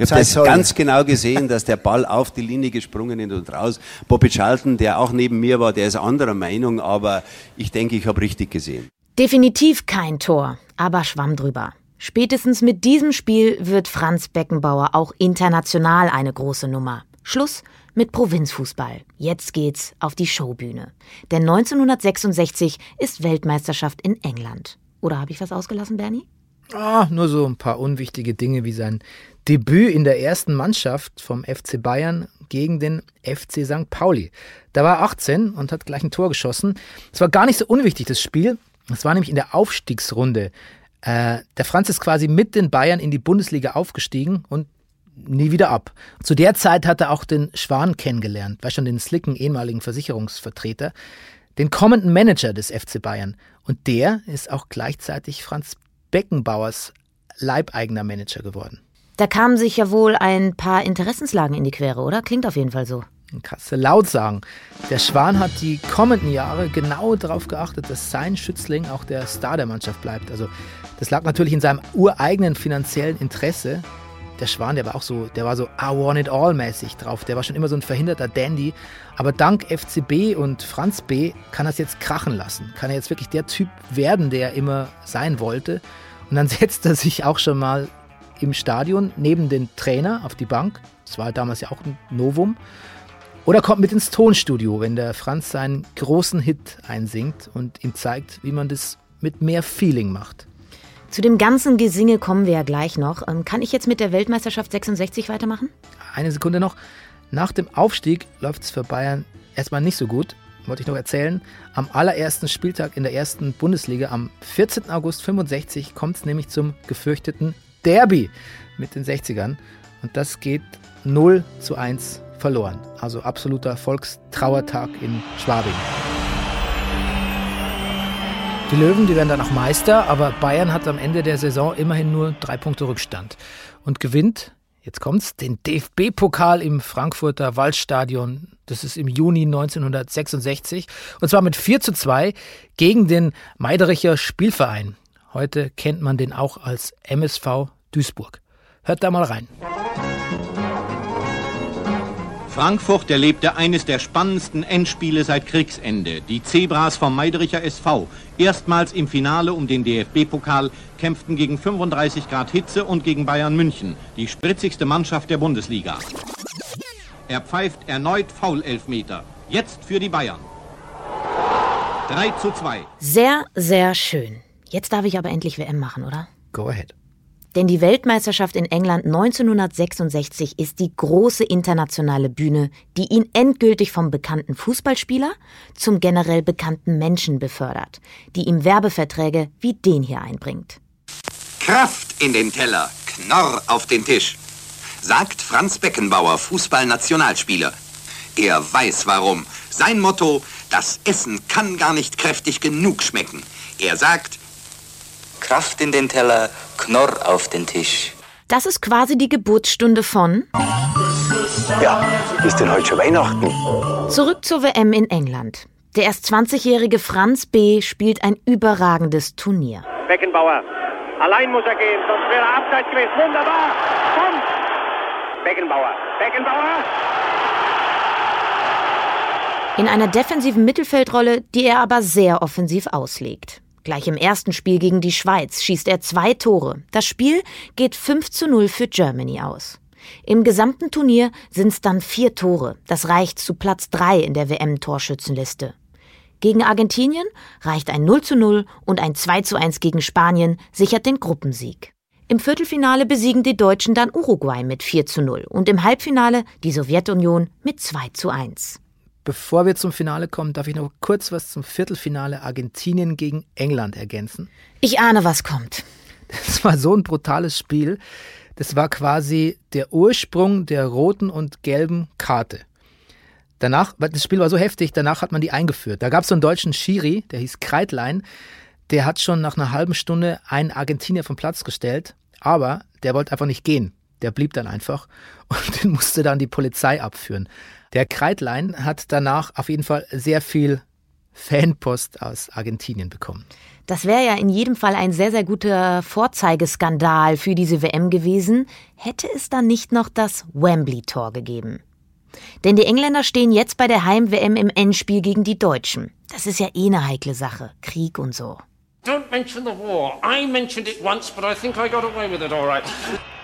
Ich habe das ganz genau gesehen, dass der Ball auf die Linie gesprungen ist und raus. Bobby Charlton, der auch neben mir war, der ist anderer Meinung, aber ich denke, ich habe richtig gesehen. Definitiv kein Tor, aber schwamm drüber. Spätestens mit diesem Spiel wird Franz Beckenbauer auch international eine große Nummer. Schluss mit Provinzfußball. Jetzt geht's auf die Showbühne. Denn 1966 ist Weltmeisterschaft in England. Oder habe ich was ausgelassen, Bernie? Ah, nur so ein paar unwichtige Dinge wie sein Debüt in der ersten Mannschaft vom FC Bayern gegen den FC St. Pauli. Da war er 18 und hat gleich ein Tor geschossen. Es war gar nicht so unwichtig, das Spiel. Es war nämlich in der Aufstiegsrunde. Äh, der Franz ist quasi mit den Bayern in die Bundesliga aufgestiegen und nie wieder ab. Zu der Zeit hat er auch den Schwan kennengelernt, war schon den slicken ehemaligen Versicherungsvertreter. den kommenden Manager des FC Bayern. Und der ist auch gleichzeitig Franz Beckenbauers leibeigener Manager geworden. Da kamen sich ja wohl ein paar Interessenslagen in die Quere, oder? Klingt auf jeden Fall so. Kannst du laut sagen. Der Schwan hat die kommenden Jahre genau darauf geachtet, dass sein Schützling auch der Star der Mannschaft bleibt. Also das lag natürlich in seinem ureigenen finanziellen Interesse. Der Schwan, der war auch so, der war so I want it all mäßig drauf. Der war schon immer so ein verhinderter Dandy. Aber dank FCB und Franz B kann er es jetzt krachen lassen. Kann er jetzt wirklich der Typ werden, der er immer sein wollte. Und dann setzt er sich auch schon mal im Stadion neben den Trainer auf die Bank. Das war damals ja auch ein Novum. Oder kommt mit ins Tonstudio, wenn der Franz seinen großen Hit einsingt und ihm zeigt, wie man das mit mehr Feeling macht. Zu dem ganzen Gesinge kommen wir ja gleich noch. Ähm, kann ich jetzt mit der Weltmeisterschaft 66 weitermachen? Eine Sekunde noch. Nach dem Aufstieg läuft es für Bayern erstmal nicht so gut. Wollte ich noch erzählen. Am allerersten Spieltag in der ersten Bundesliga, am 14. August 65, kommt es nämlich zum gefürchteten Derby mit den 60ern. Und das geht 0 zu 1 verloren. Also absoluter Volkstrauertag in Schwabing. Die Löwen, die werden dann auch Meister, aber Bayern hat am Ende der Saison immerhin nur drei Punkte Rückstand und gewinnt, jetzt kommt's, den DFB-Pokal im Frankfurter Waldstadion. Das ist im Juni 1966 und zwar mit 4 zu 2 gegen den Meidericher Spielverein. Heute kennt man den auch als MSV Duisburg. Hört da mal rein. Frankfurt erlebte eines der spannendsten Endspiele seit Kriegsende. Die Zebras vom Meidericher SV, erstmals im Finale um den DFB-Pokal, kämpften gegen 35 Grad Hitze und gegen Bayern München, die spritzigste Mannschaft der Bundesliga. Er pfeift erneut Foul-Elfmeter. Jetzt für die Bayern. 3 zu 2. Sehr, sehr schön. Jetzt darf ich aber endlich WM machen, oder? Go ahead. Denn die Weltmeisterschaft in England 1966 ist die große internationale Bühne, die ihn endgültig vom bekannten Fußballspieler zum generell bekannten Menschen befördert, die ihm Werbeverträge wie den hier einbringt. Kraft in den Teller, Knorr auf den Tisch, sagt Franz Beckenbauer, Fußballnationalspieler. Er weiß warum. Sein Motto, das Essen kann gar nicht kräftig genug schmecken. Er sagt, Kraft in den Teller, Knorr auf den Tisch. Das ist quasi die Geburtsstunde von. Ja, ist denn heute schon Weihnachten? Zurück zur WM in England. Der erst 20-jährige Franz B. spielt ein überragendes Turnier. Beckenbauer. Allein muss er gehen, sonst wäre er abseits gewesen. Wunderbar. Komm. Beckenbauer. Beckenbauer. In einer defensiven Mittelfeldrolle, die er aber sehr offensiv auslegt. Gleich im ersten Spiel gegen die Schweiz schießt er zwei Tore. Das Spiel geht 5 zu 0 für Germany aus. Im gesamten Turnier sind es dann vier Tore. Das reicht zu Platz 3 in der WM-Torschützenliste. Gegen Argentinien reicht ein 0 zu 0 und ein 2 zu 1 gegen Spanien sichert den Gruppensieg. Im Viertelfinale besiegen die Deutschen dann Uruguay mit 4 zu 0 und im Halbfinale die Sowjetunion mit 2 zu 1. Bevor wir zum Finale kommen, darf ich noch kurz was zum Viertelfinale Argentinien gegen England ergänzen. Ich ahne, was kommt. Das war so ein brutales Spiel. Das war quasi der Ursprung der roten und gelben Karte. Danach, das Spiel war so heftig, danach hat man die eingeführt. Da gab es so einen deutschen Schiri, der hieß Kreitlein, der hat schon nach einer halben Stunde einen Argentinier vom Platz gestellt, aber der wollte einfach nicht gehen. Der blieb dann einfach und den musste dann die Polizei abführen. Der Kreitlein hat danach auf jeden Fall sehr viel Fanpost aus Argentinien bekommen. Das wäre ja in jedem Fall ein sehr, sehr guter Vorzeigeskandal für diese WM gewesen, hätte es dann nicht noch das Wembley-Tor gegeben. Denn die Engländer stehen jetzt bei der Heim-WM im Endspiel gegen die Deutschen. Das ist ja eh eine heikle Sache. Krieg und so. Don't mention the war. I mentioned it once, but I think I got away with it all right.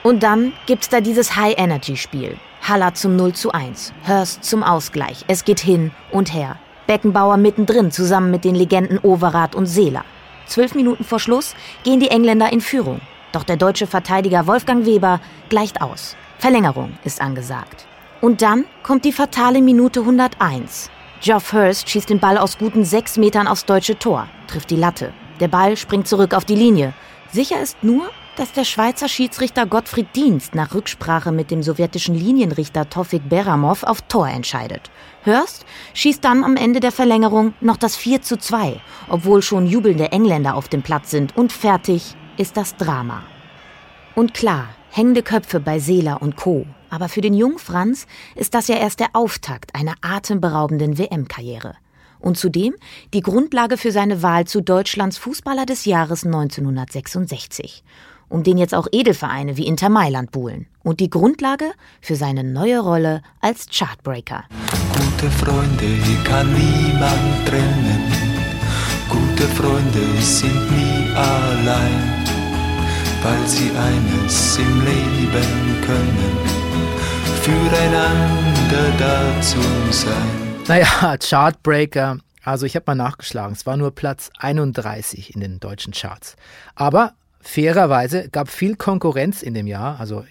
Und dann gibt's da dieses High-Energy-Spiel. Haller zum 0 zu 1, Hurst zum Ausgleich. Es geht hin und her. Beckenbauer mittendrin zusammen mit den Legenden Overath und Seeler. Zwölf Minuten vor Schluss gehen die Engländer in Führung. Doch der deutsche Verteidiger Wolfgang Weber gleicht aus. Verlängerung ist angesagt. Und dann kommt die fatale Minute 101. Geoff Hurst schießt den Ball aus guten sechs Metern aufs deutsche Tor, trifft die Latte. Der Ball springt zurück auf die Linie. Sicher ist nur, dass der Schweizer Schiedsrichter Gottfried Dienst nach Rücksprache mit dem sowjetischen Linienrichter Tofik Beramov auf Tor entscheidet. Hörst schießt dann am Ende der Verlängerung noch das 4 zu 2, obwohl schon jubelnde Engländer auf dem Platz sind und fertig ist das Drama. Und klar, hängende Köpfe bei Seeler und Co. Aber für den jungen Franz ist das ja erst der Auftakt einer atemberaubenden WM-Karriere. Und zudem die Grundlage für seine Wahl zu Deutschlands Fußballer des Jahres 1966 um den jetzt auch Edelvereine wie Inter Mailand buhlen. Und die Grundlage für seine neue Rolle als Chartbreaker. Gute Freunde kann niemand trennen. Gute Freunde sind nie allein, weil sie eines im Leben können, füreinander da zu sein. Naja, Chartbreaker. Also ich habe mal nachgeschlagen, es war nur Platz 31 in den deutschen Charts. Aber fairerweise gab viel Konkurrenz in dem Jahr, also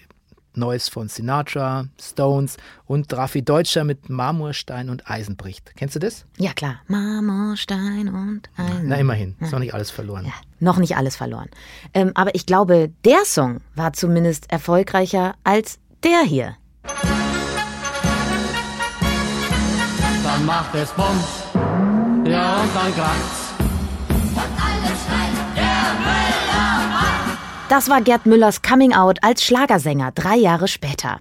Neues von Sinatra, Stones und Raffi Deutscher mit Marmorstein und Eisenbricht. Kennst du das? Ja, klar. Marmorstein und Eisen. Na, immerhin. Ist noch nicht alles verloren. Ja, noch nicht alles verloren. Ähm, aber ich glaube, der Song war zumindest erfolgreicher als der hier. Dann macht es Bums, ja, und dann kracht's. Das war Gerd Müllers Coming Out als Schlagersänger drei Jahre später.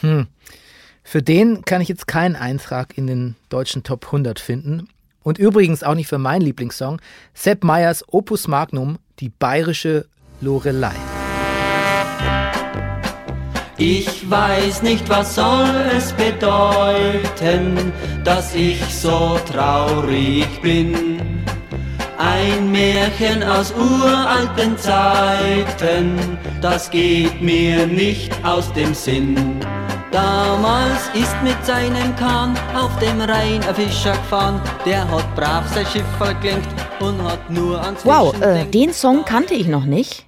Hm. Für den kann ich jetzt keinen Eintrag in den deutschen Top 100 finden. Und übrigens auch nicht für meinen Lieblingssong, Sepp Meyers Opus Magnum, die bayerische Lorelei. Ich weiß nicht, was soll es bedeuten, dass ich so traurig bin. Ein Märchen aus uralten Zeiten, das geht mir nicht aus dem Sinn. Damals ist mit seinem Kahn auf dem Rhein ein Fischer gefahren, der hat brav sein Schiff verklingt und hat nur ans Wow, äh, den Song kannte ich noch nicht.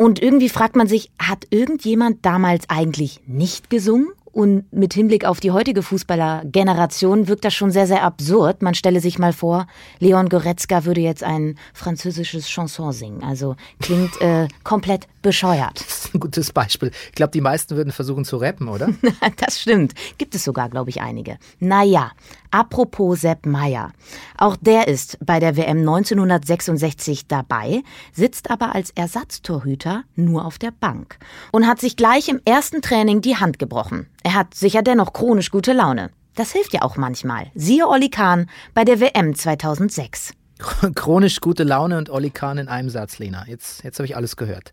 Und irgendwie fragt man sich, hat irgendjemand damals eigentlich nicht gesungen? Und mit Hinblick auf die heutige Fußballergeneration wirkt das schon sehr, sehr absurd. Man stelle sich mal vor, Leon Goretzka würde jetzt ein französisches Chanson singen. Also klingt äh, komplett bescheuert. Das ist ein gutes Beispiel. Ich glaube, die meisten würden versuchen zu rappen, oder? das stimmt. Gibt es sogar, glaube ich, einige. Naja, apropos Sepp Meier. Auch der ist bei der WM 1966 dabei, sitzt aber als Ersatztorhüter nur auf der Bank und hat sich gleich im ersten Training die Hand gebrochen. Er hat sicher dennoch chronisch gute Laune. Das hilft ja auch manchmal. Siehe Olli Kahn bei der WM 2006. Chronisch gute Laune und Olli Kahn in einem Satz, Lena. Jetzt, jetzt habe ich alles gehört.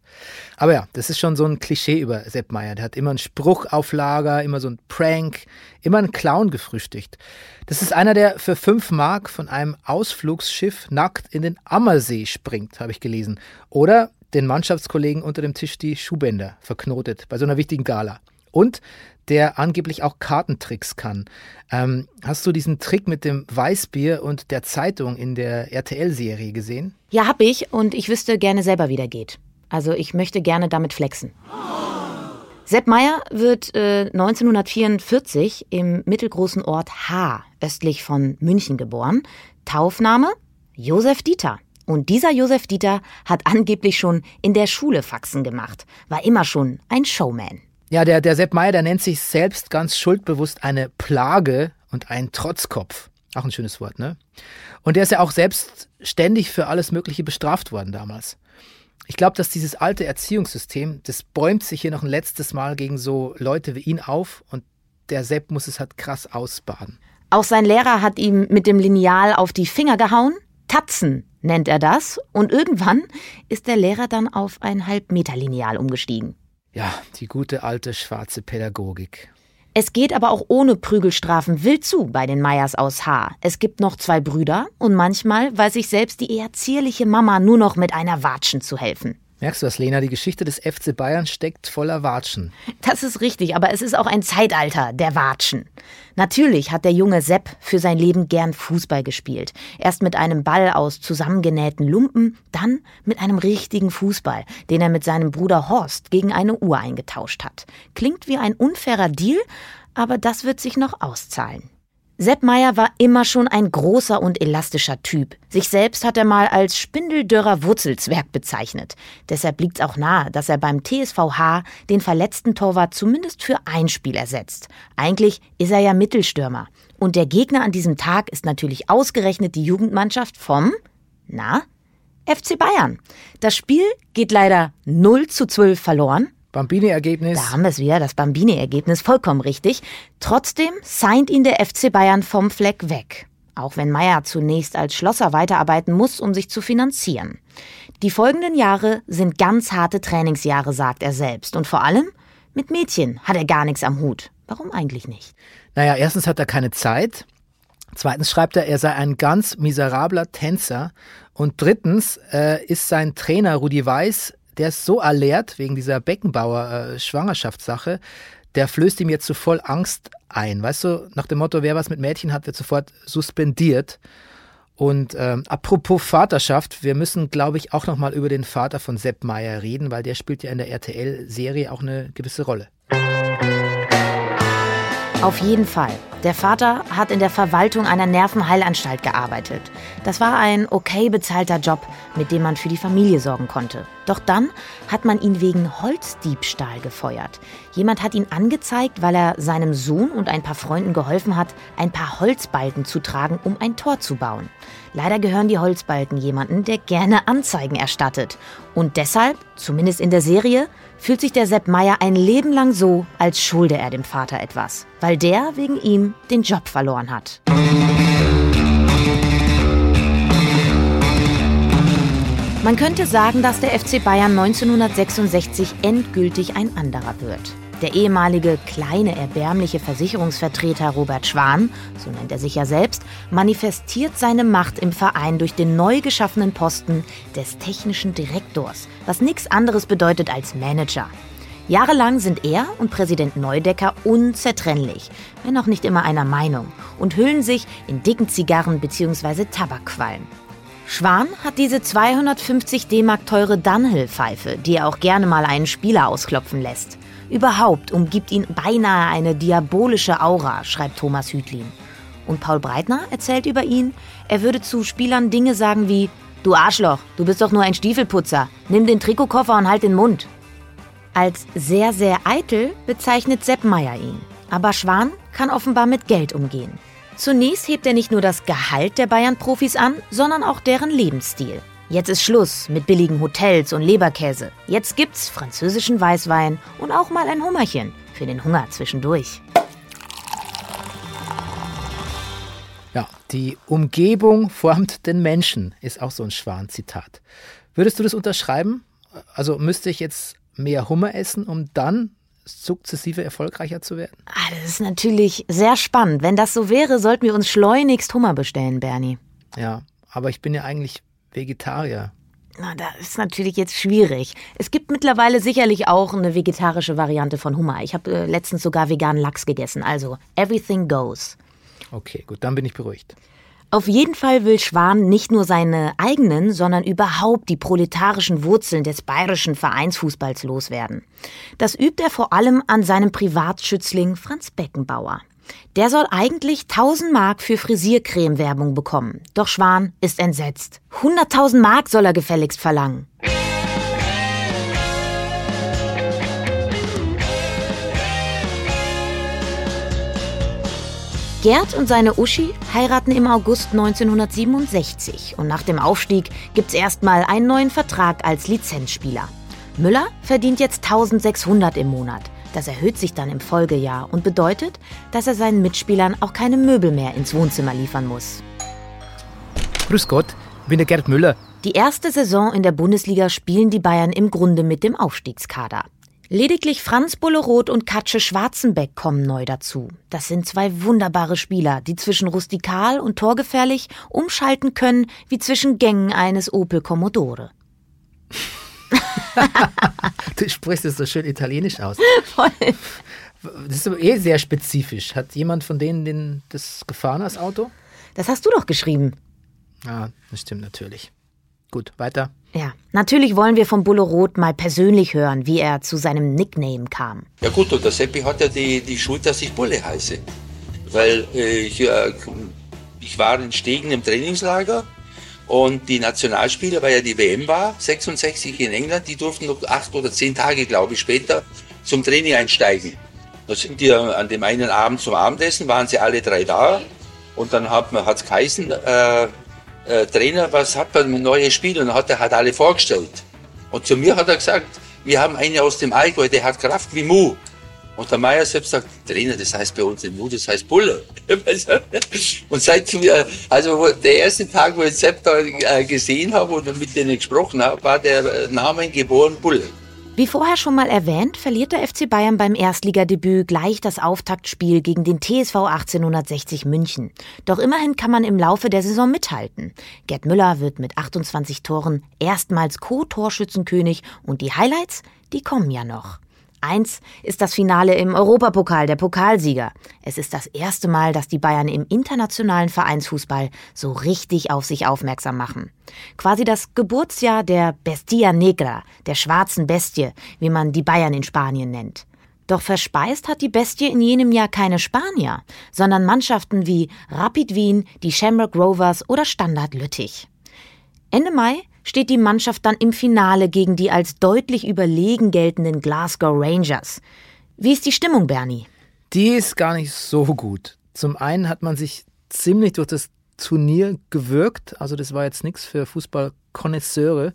Aber ja, das ist schon so ein Klischee über Sepp Meier. Der hat immer einen Spruch auf Lager, immer so ein Prank, immer einen Clown gefrühstückt. Das ist einer, der für fünf Mark von einem Ausflugsschiff nackt in den Ammersee springt, habe ich gelesen. Oder den Mannschaftskollegen unter dem Tisch die Schuhbänder verknotet bei so einer wichtigen Gala. Und der angeblich auch Kartentricks kann. Ähm, hast du diesen Trick mit dem Weißbier und der Zeitung in der RTL-Serie gesehen? Ja, hab ich und ich wüsste gerne selber, wie der geht. Also ich möchte gerne damit flexen. Sepp Meyer wird äh, 1944 im mittelgroßen Ort H östlich von München geboren. Taufname Josef Dieter. Und dieser Josef Dieter hat angeblich schon in der Schule Faxen gemacht, war immer schon ein Showman. Ja, der, der Sepp Meier, der nennt sich selbst ganz schuldbewusst eine Plage und ein Trotzkopf. Auch ein schönes Wort, ne? Und der ist ja auch selbst ständig für alles Mögliche bestraft worden damals. Ich glaube, dass dieses alte Erziehungssystem, das bäumt sich hier noch ein letztes Mal gegen so Leute wie ihn auf und der Sepp muss es halt krass ausbaden. Auch sein Lehrer hat ihm mit dem Lineal auf die Finger gehauen. Tatzen nennt er das. Und irgendwann ist der Lehrer dann auf ein Halbmeter-Lineal umgestiegen. Ja, die gute alte schwarze Pädagogik. Es geht aber auch ohne Prügelstrafen wild zu bei den Meyers aus H. Es gibt noch zwei Brüder und manchmal weiß ich selbst die eher zierliche Mama nur noch mit einer Watschen zu helfen. Merkst du was, Lena? Die Geschichte des FC Bayern steckt voller Watschen. Das ist richtig, aber es ist auch ein Zeitalter der Watschen. Natürlich hat der junge Sepp für sein Leben gern Fußball gespielt. Erst mit einem Ball aus zusammengenähten Lumpen, dann mit einem richtigen Fußball, den er mit seinem Bruder Horst gegen eine Uhr eingetauscht hat. Klingt wie ein unfairer Deal, aber das wird sich noch auszahlen. Sepp Meyer war immer schon ein großer und elastischer Typ. Sich selbst hat er mal als spindeldürrer Wurzelzwerg bezeichnet. Deshalb liegt es auch nahe, dass er beim TSVH den verletzten Torwart zumindest für ein Spiel ersetzt. Eigentlich ist er ja Mittelstürmer. Und der Gegner an diesem Tag ist natürlich ausgerechnet die Jugendmannschaft vom, na, FC Bayern. Das Spiel geht leider 0 zu 12 verloren. Bambini-Ergebnis. Da haben wir es wieder, das Bambini-Ergebnis, vollkommen richtig. Trotzdem signed ihn der FC Bayern vom Fleck weg. Auch wenn Meyer zunächst als Schlosser weiterarbeiten muss, um sich zu finanzieren. Die folgenden Jahre sind ganz harte Trainingsjahre, sagt er selbst. Und vor allem mit Mädchen hat er gar nichts am Hut. Warum eigentlich nicht? Naja, erstens hat er keine Zeit. Zweitens schreibt er, er sei ein ganz miserabler Tänzer. Und drittens äh, ist sein Trainer Rudi Weiß der ist so alert wegen dieser Beckenbauer-Schwangerschaftssache, äh, der flößt ihm jetzt so voll Angst ein. Weißt du, nach dem Motto, wer was mit Mädchen hat, wird sofort suspendiert. Und ähm, apropos Vaterschaft, wir müssen, glaube ich, auch nochmal über den Vater von Sepp Meyer reden, weil der spielt ja in der RTL-Serie auch eine gewisse Rolle. Auf jeden Fall. Der Vater hat in der Verwaltung einer Nervenheilanstalt gearbeitet. Das war ein okay bezahlter Job, mit dem man für die Familie sorgen konnte. Doch dann hat man ihn wegen Holzdiebstahl gefeuert. Jemand hat ihn angezeigt, weil er seinem Sohn und ein paar Freunden geholfen hat, ein paar Holzbalken zu tragen, um ein Tor zu bauen. Leider gehören die Holzbalken jemanden, der gerne Anzeigen erstattet. Und deshalb, zumindest in der Serie, fühlt sich der Sepp Meier ein Leben lang so, als schulde er dem Vater etwas, weil der wegen ihm den Job verloren hat. Man könnte sagen, dass der FC Bayern 1966 endgültig ein anderer wird. Der ehemalige kleine erbärmliche Versicherungsvertreter Robert Schwan, so nennt er sich ja selbst, manifestiert seine Macht im Verein durch den neu geschaffenen Posten des technischen Direktors, was nichts anderes bedeutet als Manager. Jahrelang sind er und Präsident Neudecker unzertrennlich, wenn auch nicht immer einer Meinung, und hüllen sich in dicken Zigarren bzw. Tabakqualm. Schwan hat diese 250 D-Mark teure Dunhill-Pfeife, die er auch gerne mal einen Spieler ausklopfen lässt. Überhaupt umgibt ihn beinahe eine diabolische Aura, schreibt Thomas Hütlin. Und Paul Breitner erzählt über ihn, er würde zu Spielern Dinge sagen wie: Du Arschloch, du bist doch nur ein Stiefelputzer, nimm den Trikotkoffer und halt den Mund. Als sehr, sehr eitel bezeichnet Sepp Meier ihn. Aber Schwan kann offenbar mit Geld umgehen. Zunächst hebt er nicht nur das Gehalt der Bayern-Profis an, sondern auch deren Lebensstil. Jetzt ist Schluss mit billigen Hotels und Leberkäse. Jetzt gibt's französischen Weißwein und auch mal ein Hummerchen für den Hunger zwischendurch. Ja, die Umgebung formt den Menschen, ist auch so ein Schwan-Zitat. Würdest du das unterschreiben? Also müsste ich jetzt mehr Hummer essen, um dann sukzessive erfolgreicher zu werden? Ah, das ist natürlich sehr spannend. Wenn das so wäre, sollten wir uns schleunigst Hummer bestellen, Bernie. Ja, aber ich bin ja eigentlich Vegetarier. Na, das ist natürlich jetzt schwierig. Es gibt mittlerweile sicherlich auch eine vegetarische Variante von Hummer. Ich habe äh, letztens sogar veganen Lachs gegessen. Also, everything goes. Okay, gut, dann bin ich beruhigt. Auf jeden Fall will Schwan nicht nur seine eigenen, sondern überhaupt die proletarischen Wurzeln des bayerischen Vereinsfußballs loswerden. Das übt er vor allem an seinem Privatschützling Franz Beckenbauer. Der soll eigentlich 1000 Mark für Frisiercreme-Werbung bekommen. Doch Schwan ist entsetzt. 100.000 Mark soll er gefälligst verlangen. Gerd und seine Uschi heiraten im August 1967 und nach dem Aufstieg gibt's erstmal einen neuen Vertrag als Lizenzspieler. Müller verdient jetzt 1600 im Monat. Das erhöht sich dann im Folgejahr und bedeutet, dass er seinen Mitspielern auch keine Möbel mehr ins Wohnzimmer liefern muss. Grüß Gott, bin der Gerd Müller. Die erste Saison in der Bundesliga spielen die Bayern im Grunde mit dem Aufstiegskader. Lediglich Franz Bulleroth und Katsche Schwarzenbeck kommen neu dazu. Das sind zwei wunderbare Spieler, die zwischen rustikal und torgefährlich umschalten können wie zwischen Gängen eines Opel Commodore. du sprichst es so schön italienisch aus. Voll. Das ist aber eh sehr spezifisch. Hat jemand von denen den, das gefahren, das Auto? Das hast du doch geschrieben. Ja, das stimmt natürlich. Gut, weiter. Ja, natürlich wollen wir von Bulle Roth mal persönlich hören, wie er zu seinem Nickname kam. Ja gut, und der Seppi hat ja die, die Schuld, dass ich Bulle heiße. weil äh, ich, äh, ich war in Stegen im Trainingslager und die Nationalspieler, weil ja die WM war, 66 in England, die durften noch acht oder zehn Tage, glaube ich, später zum Training einsteigen. Da sind die an dem einen Abend zum Abendessen, waren sie alle drei da und dann hat es geheißen, äh, äh, Trainer, was hat man mit neuen Spiel? Und hat er hat alle vorgestellt. Und zu mir hat er gesagt, wir haben einen aus dem Allgäu, der hat Kraft wie Mu. Und der Meier selbst sagt, Trainer, das heißt bei uns in Mu, das heißt Bulle. und seit wir, also der erste Tag, wo ich Sepp da äh, gesehen habe und mit denen gesprochen habe, war der Name geboren Bulle. Wie vorher schon mal erwähnt, verliert der FC Bayern beim Erstligadebüt gleich das Auftaktspiel gegen den TSV 1860 München. Doch immerhin kann man im Laufe der Saison mithalten. Gerd Müller wird mit 28 Toren erstmals Co-Torschützenkönig und die Highlights, die kommen ja noch. Eins ist das Finale im Europapokal der Pokalsieger. Es ist das erste Mal, dass die Bayern im internationalen Vereinsfußball so richtig auf sich aufmerksam machen. Quasi das Geburtsjahr der Bestia Negra, der schwarzen Bestie, wie man die Bayern in Spanien nennt. Doch verspeist hat die Bestie in jenem Jahr keine Spanier, sondern Mannschaften wie Rapid Wien, die Shamrock Rovers oder Standard Lüttich. Ende Mai steht die Mannschaft dann im Finale gegen die als deutlich überlegen geltenden Glasgow Rangers. Wie ist die Stimmung, Bernie? Die ist gar nicht so gut. Zum einen hat man sich ziemlich durch das Turnier gewirkt. Also das war jetzt nichts für Fußballkonnoisseure.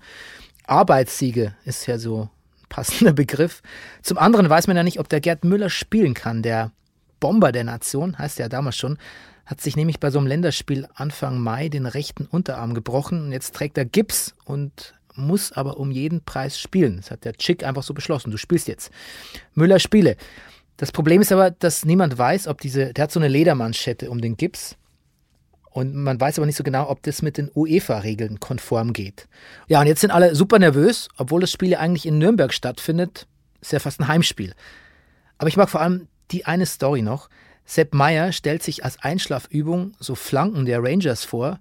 Arbeitssiege ist ja so ein passender Begriff. Zum anderen weiß man ja nicht, ob der Gerd Müller spielen kann. Der Bomber der Nation, heißt ja damals schon, hat sich nämlich bei so einem Länderspiel Anfang Mai den rechten Unterarm gebrochen und jetzt trägt er Gips und muss aber um jeden Preis spielen. Das hat der Chick einfach so beschlossen. Du spielst jetzt. Müller spiele. Das Problem ist aber, dass niemand weiß, ob diese, der hat so eine Ledermanschette um den Gips. Und man weiß aber nicht so genau, ob das mit den UEFA-Regeln konform geht. Ja, und jetzt sind alle super nervös, obwohl das Spiel ja eigentlich in Nürnberg stattfindet. Ist ja fast ein Heimspiel. Aber ich mag vor allem die eine Story noch. Sepp Meyer stellt sich als Einschlafübung so Flanken der Rangers vor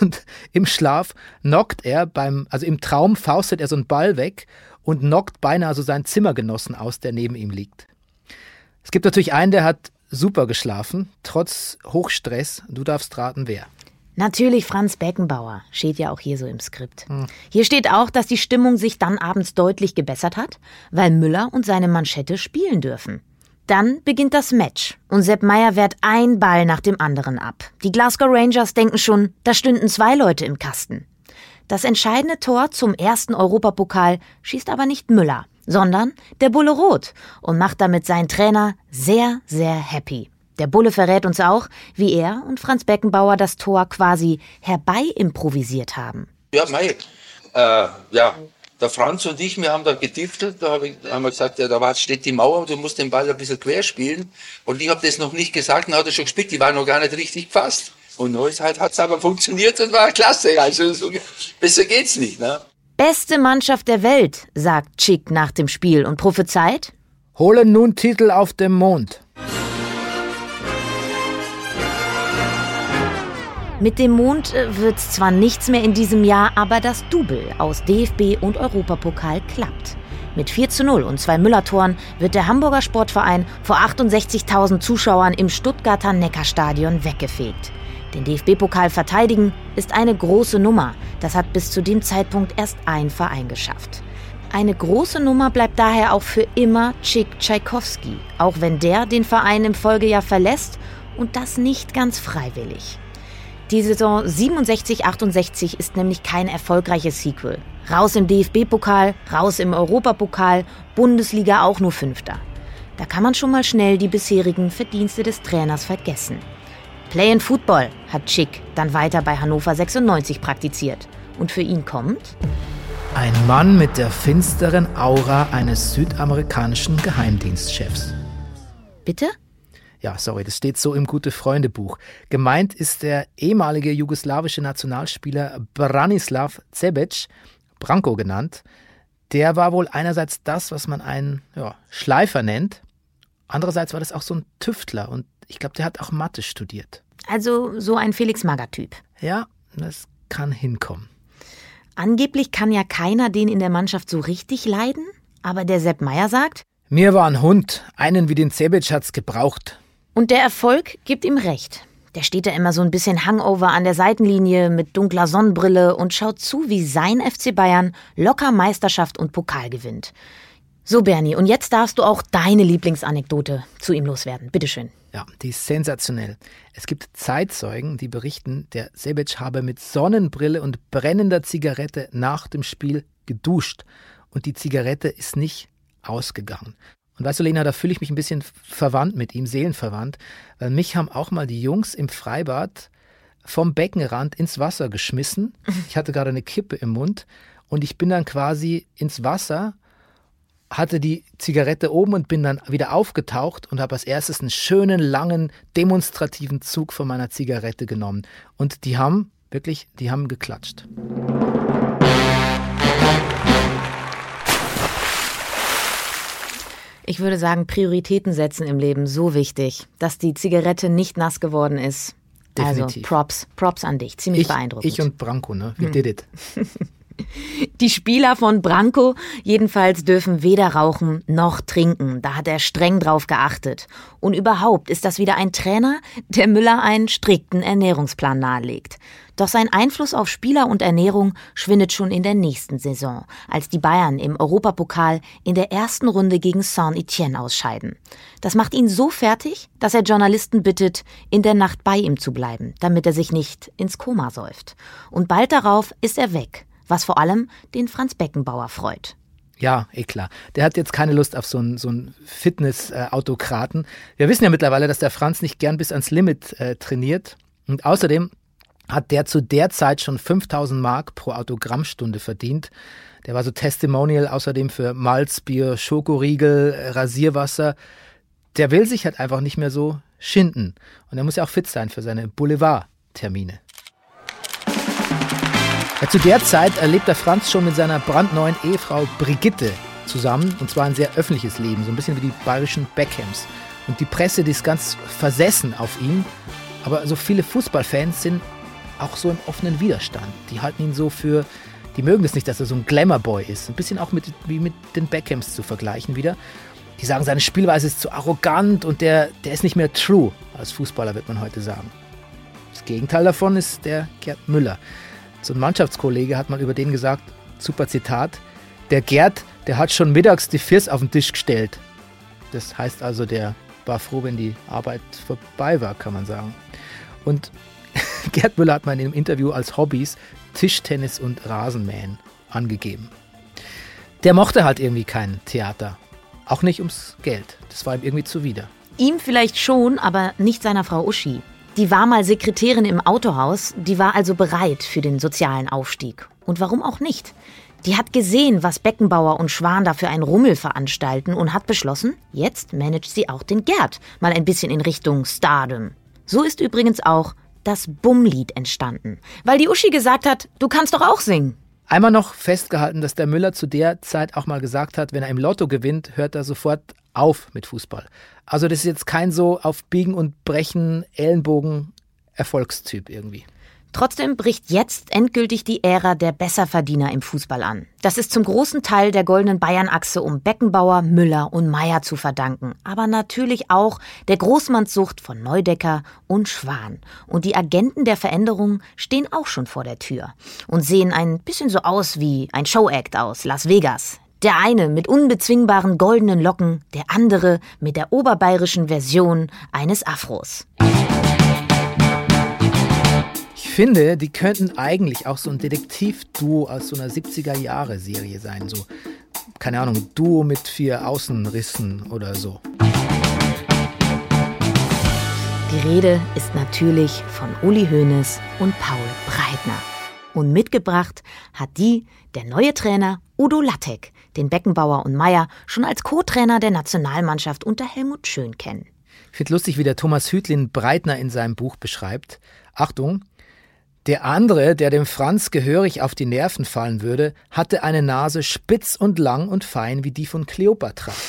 und im Schlaf knockt er beim, also im Traum faustet er so einen Ball weg und knockt beinahe so seinen Zimmergenossen aus, der neben ihm liegt. Es gibt natürlich einen, der hat super geschlafen, trotz Hochstress. Du darfst raten, wer. Natürlich Franz Beckenbauer, steht ja auch hier so im Skript. Hm. Hier steht auch, dass die Stimmung sich dann abends deutlich gebessert hat, weil Müller und seine Manschette spielen dürfen. Dann beginnt das Match und Sepp Meyer wehrt ein Ball nach dem anderen ab. Die Glasgow Rangers denken schon, da stünden zwei Leute im Kasten. Das entscheidende Tor zum ersten Europapokal schießt aber nicht Müller, sondern der Bulle Roth und macht damit seinen Trainer sehr, sehr happy. Der Bulle verrät uns auch, wie er und Franz Beckenbauer das Tor quasi herbei improvisiert haben. Ja, Mike, äh, ja, der Franz und ich, wir haben da getiftelt, da hab ich, haben wir gesagt, ja, da steht die Mauer und du musst den Ball ein bisschen quer spielen. Und ich habe das noch nicht gesagt, dann hat er schon gespielt, die war noch gar nicht richtig gefasst. Und Neuheit hat es aber funktioniert und war klasse. Also so, besser geht's nicht. Ne? Beste Mannschaft der Welt, sagt Chick nach dem Spiel und prophezeit. Holen nun Titel auf dem Mond. Mit dem Mond äh, wird's zwar nichts mehr in diesem Jahr, aber das Double aus DFB und Europapokal klappt. Mit 4 zu 0 und zwei Müller-Toren wird der Hamburger Sportverein vor 68.000 Zuschauern im Stuttgarter Neckarstadion weggefegt. Den DFB-Pokal verteidigen ist eine große Nummer. Das hat bis zu dem Zeitpunkt erst ein Verein geschafft. Eine große Nummer bleibt daher auch für immer Chick Tschaikowski, auch wenn der den Verein im Folgejahr verlässt und das nicht ganz freiwillig. Die Saison 67-68 ist nämlich kein erfolgreiches Sequel. Raus im DFB-Pokal, raus im Europapokal, Bundesliga auch nur Fünfter. Da kann man schon mal schnell die bisherigen Verdienste des Trainers vergessen. Play in Football hat Chick dann weiter bei Hannover 96 praktiziert. Und für ihn kommt ein Mann mit der finsteren Aura eines südamerikanischen Geheimdienstchefs. Bitte? Ja, sorry, das steht so im Gute-Freunde-Buch. Gemeint ist der ehemalige jugoslawische Nationalspieler Branislav Cebec, Branko genannt. Der war wohl einerseits das, was man einen ja, Schleifer nennt. Andererseits war das auch so ein Tüftler und ich glaube, der hat auch Mathe studiert. Also so ein Felix Magath-Typ. Ja, das kann hinkommen. Angeblich kann ja keiner den in der Mannschaft so richtig leiden, aber der Sepp Meier sagt, mir war ein Hund, einen wie den Cebic hat's gebraucht. Und der Erfolg gibt ihm recht. Der steht da immer so ein bisschen Hangover an der Seitenlinie mit dunkler Sonnenbrille und schaut zu, wie sein FC Bayern locker Meisterschaft und Pokal gewinnt. So, Bernie, und jetzt darfst du auch deine Lieblingsanekdote zu ihm loswerden. Bitteschön. Ja, die ist sensationell. Es gibt Zeitzeugen, die berichten, der Sebic habe mit Sonnenbrille und brennender Zigarette nach dem Spiel geduscht und die Zigarette ist nicht ausgegangen. Und weißt du, Lena, da fühle ich mich ein bisschen verwandt mit ihm, seelenverwandt, weil mich haben auch mal die Jungs im Freibad vom Beckenrand ins Wasser geschmissen. Ich hatte gerade eine Kippe im Mund und ich bin dann quasi ins Wasser, hatte die Zigarette oben und bin dann wieder aufgetaucht und habe als erstes einen schönen, langen, demonstrativen Zug von meiner Zigarette genommen. Und die haben, wirklich, die haben geklatscht. Ich würde sagen, Prioritäten setzen im Leben so wichtig, dass die Zigarette nicht nass geworden ist. Also Definitiv. Also Props, Props an dich. Ziemlich ich, beeindruckend. Ich und Branko, ne? We Hm. did it. Die Spieler von Branko jedenfalls dürfen weder rauchen noch trinken. Da hat er streng drauf geachtet. Und überhaupt ist das wieder ein Trainer, der Müller einen strikten Ernährungsplan nahelegt. Doch sein Einfluss auf Spieler und Ernährung schwindet schon in der nächsten Saison, als die Bayern im Europapokal in der ersten Runde gegen Saint-Etienne ausscheiden. Das macht ihn so fertig, dass er Journalisten bittet, in der Nacht bei ihm zu bleiben, damit er sich nicht ins Koma säuft. Und bald darauf ist er weg was vor allem den Franz Beckenbauer freut. Ja, eh klar. Der hat jetzt keine Lust auf so einen, so einen Fitness-Autokraten. Wir wissen ja mittlerweile, dass der Franz nicht gern bis ans Limit äh, trainiert. Und außerdem hat der zu der Zeit schon 5000 Mark pro Autogrammstunde verdient. Der war so Testimonial außerdem für Malzbier, Schokoriegel, Rasierwasser. Der will sich halt einfach nicht mehr so schinden. Und er muss ja auch fit sein für seine Boulevard-Termine. Ja, zu der Zeit erlebt der Franz schon mit seiner brandneuen Ehefrau Brigitte zusammen, und zwar ein sehr öffentliches Leben, so ein bisschen wie die bayerischen Beckhams. Und die Presse, die ist ganz versessen auf ihn, aber so viele Fußballfans sind auch so im offenen Widerstand. Die halten ihn so für, die mögen es nicht, dass er so ein Glamour-Boy ist. Ein bisschen auch mit, wie mit den Beckhams zu vergleichen wieder. Die sagen, seine Spielweise ist zu arrogant und der, der ist nicht mehr true. Als Fußballer wird man heute sagen. Das Gegenteil davon ist der Gerd Müller. So ein Mannschaftskollege hat mal über den gesagt, super Zitat, der Gerd, der hat schon mittags die Firs auf den Tisch gestellt. Das heißt also, der war froh, wenn die Arbeit vorbei war, kann man sagen. Und Gerd Müller hat mal in einem Interview als Hobbys Tischtennis und Rasenmähen angegeben. Der mochte halt irgendwie kein Theater. Auch nicht ums Geld. Das war ihm irgendwie zuwider. Ihm vielleicht schon, aber nicht seiner Frau Uschi. Die war mal Sekretärin im Autohaus, die war also bereit für den sozialen Aufstieg. Und warum auch nicht? Die hat gesehen, was Beckenbauer und Schwan da für einen Rummel veranstalten und hat beschlossen, jetzt managt sie auch den Gerd mal ein bisschen in Richtung Stardom. So ist übrigens auch das Bummlied entstanden, weil die Uschi gesagt hat, du kannst doch auch singen. Einmal noch festgehalten, dass der Müller zu der Zeit auch mal gesagt hat, wenn er im Lotto gewinnt, hört er sofort auf mit Fußball. Also das ist jetzt kein so auf Biegen und Brechen Ellenbogen Erfolgstyp irgendwie. Trotzdem bricht jetzt endgültig die Ära der Besserverdiener im Fußball an. Das ist zum großen Teil der goldenen Bayernachse um Beckenbauer, Müller und Meier zu verdanken, aber natürlich auch der Großmannssucht von Neudecker und Schwan. Und die Agenten der Veränderung stehen auch schon vor der Tür und sehen ein bisschen so aus wie ein Showact aus Las Vegas. Der eine mit unbezwingbaren goldenen Locken, der andere mit der oberbayerischen Version eines Afros. Ich finde, die könnten eigentlich auch so ein Detektivduo aus so einer 70er-Jahre-Serie sein. So, keine Ahnung, Duo mit vier Außenrissen oder so. Die Rede ist natürlich von Uli Hoeneß und Paul Breitner. Und mitgebracht hat die der neue Trainer Udo Lattek, den Beckenbauer und Meier schon als Co-Trainer der Nationalmannschaft unter Helmut Schön kennen. Ich finde lustig, wie der Thomas Hütlin Breitner in seinem Buch beschreibt. Achtung, der andere, der dem Franz gehörig auf die Nerven fallen würde, hatte eine Nase spitz und lang und fein wie die von Kleopatra.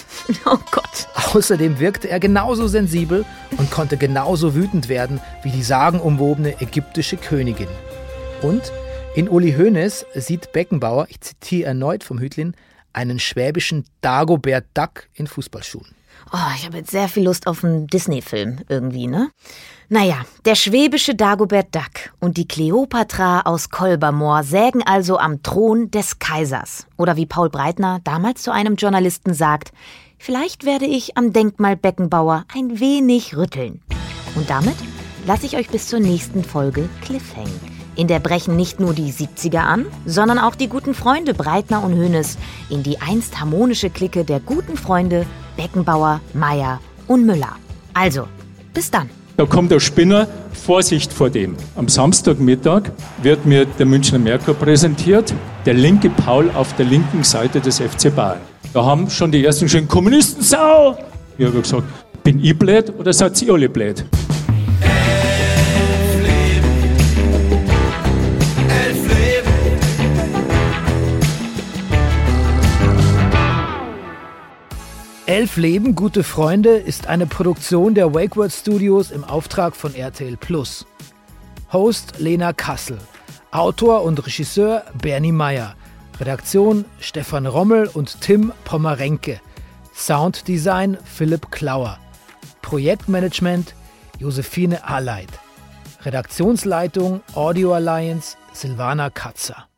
Oh Gott. Außerdem wirkte er genauso sensibel und konnte genauso wütend werden wie die sagenumwobene ägyptische Königin. Und in Uli Hoeneß sieht Beckenbauer, ich zitiere erneut vom Hütlin, einen schwäbischen Dagobert Duck in Fußballschuhen. Oh, ich habe jetzt sehr viel Lust auf einen Disney-Film irgendwie, ne? Naja, der schwäbische Dagobert Duck und die Kleopatra aus Kolbermoor sägen also am Thron des Kaisers. Oder wie Paul Breitner damals zu einem Journalisten sagt, vielleicht werde ich am Denkmal Beckenbauer ein wenig rütteln. Und damit lasse ich euch bis zur nächsten Folge Cliffhang. In der brechen nicht nur die 70er an, sondern auch die guten Freunde Breitner und Hönes in die einst harmonische Clique der guten Freunde Beckenbauer, Meier und Müller. Also, bis dann. Da kommt der Spinner, Vorsicht vor dem. Am Samstagmittag wird mir der Münchner Merkur präsentiert, der linke Paul auf der linken Seite des FC Bayern. Da haben schon die ersten schönen Kommunisten Sau. Ich habe gesagt, bin ich blöd oder seid ihr alle blöd? Elf Leben, gute Freunde ist eine Produktion der WakeWord Studios im Auftrag von RTL Plus. Host Lena Kassel. Autor und Regisseur Bernie Meyer. Redaktion Stefan Rommel und Tim Pommerenke. Sounddesign Philipp Klauer. Projektmanagement Josephine Arleit. Redaktionsleitung Audio Alliance Silvana Katzer.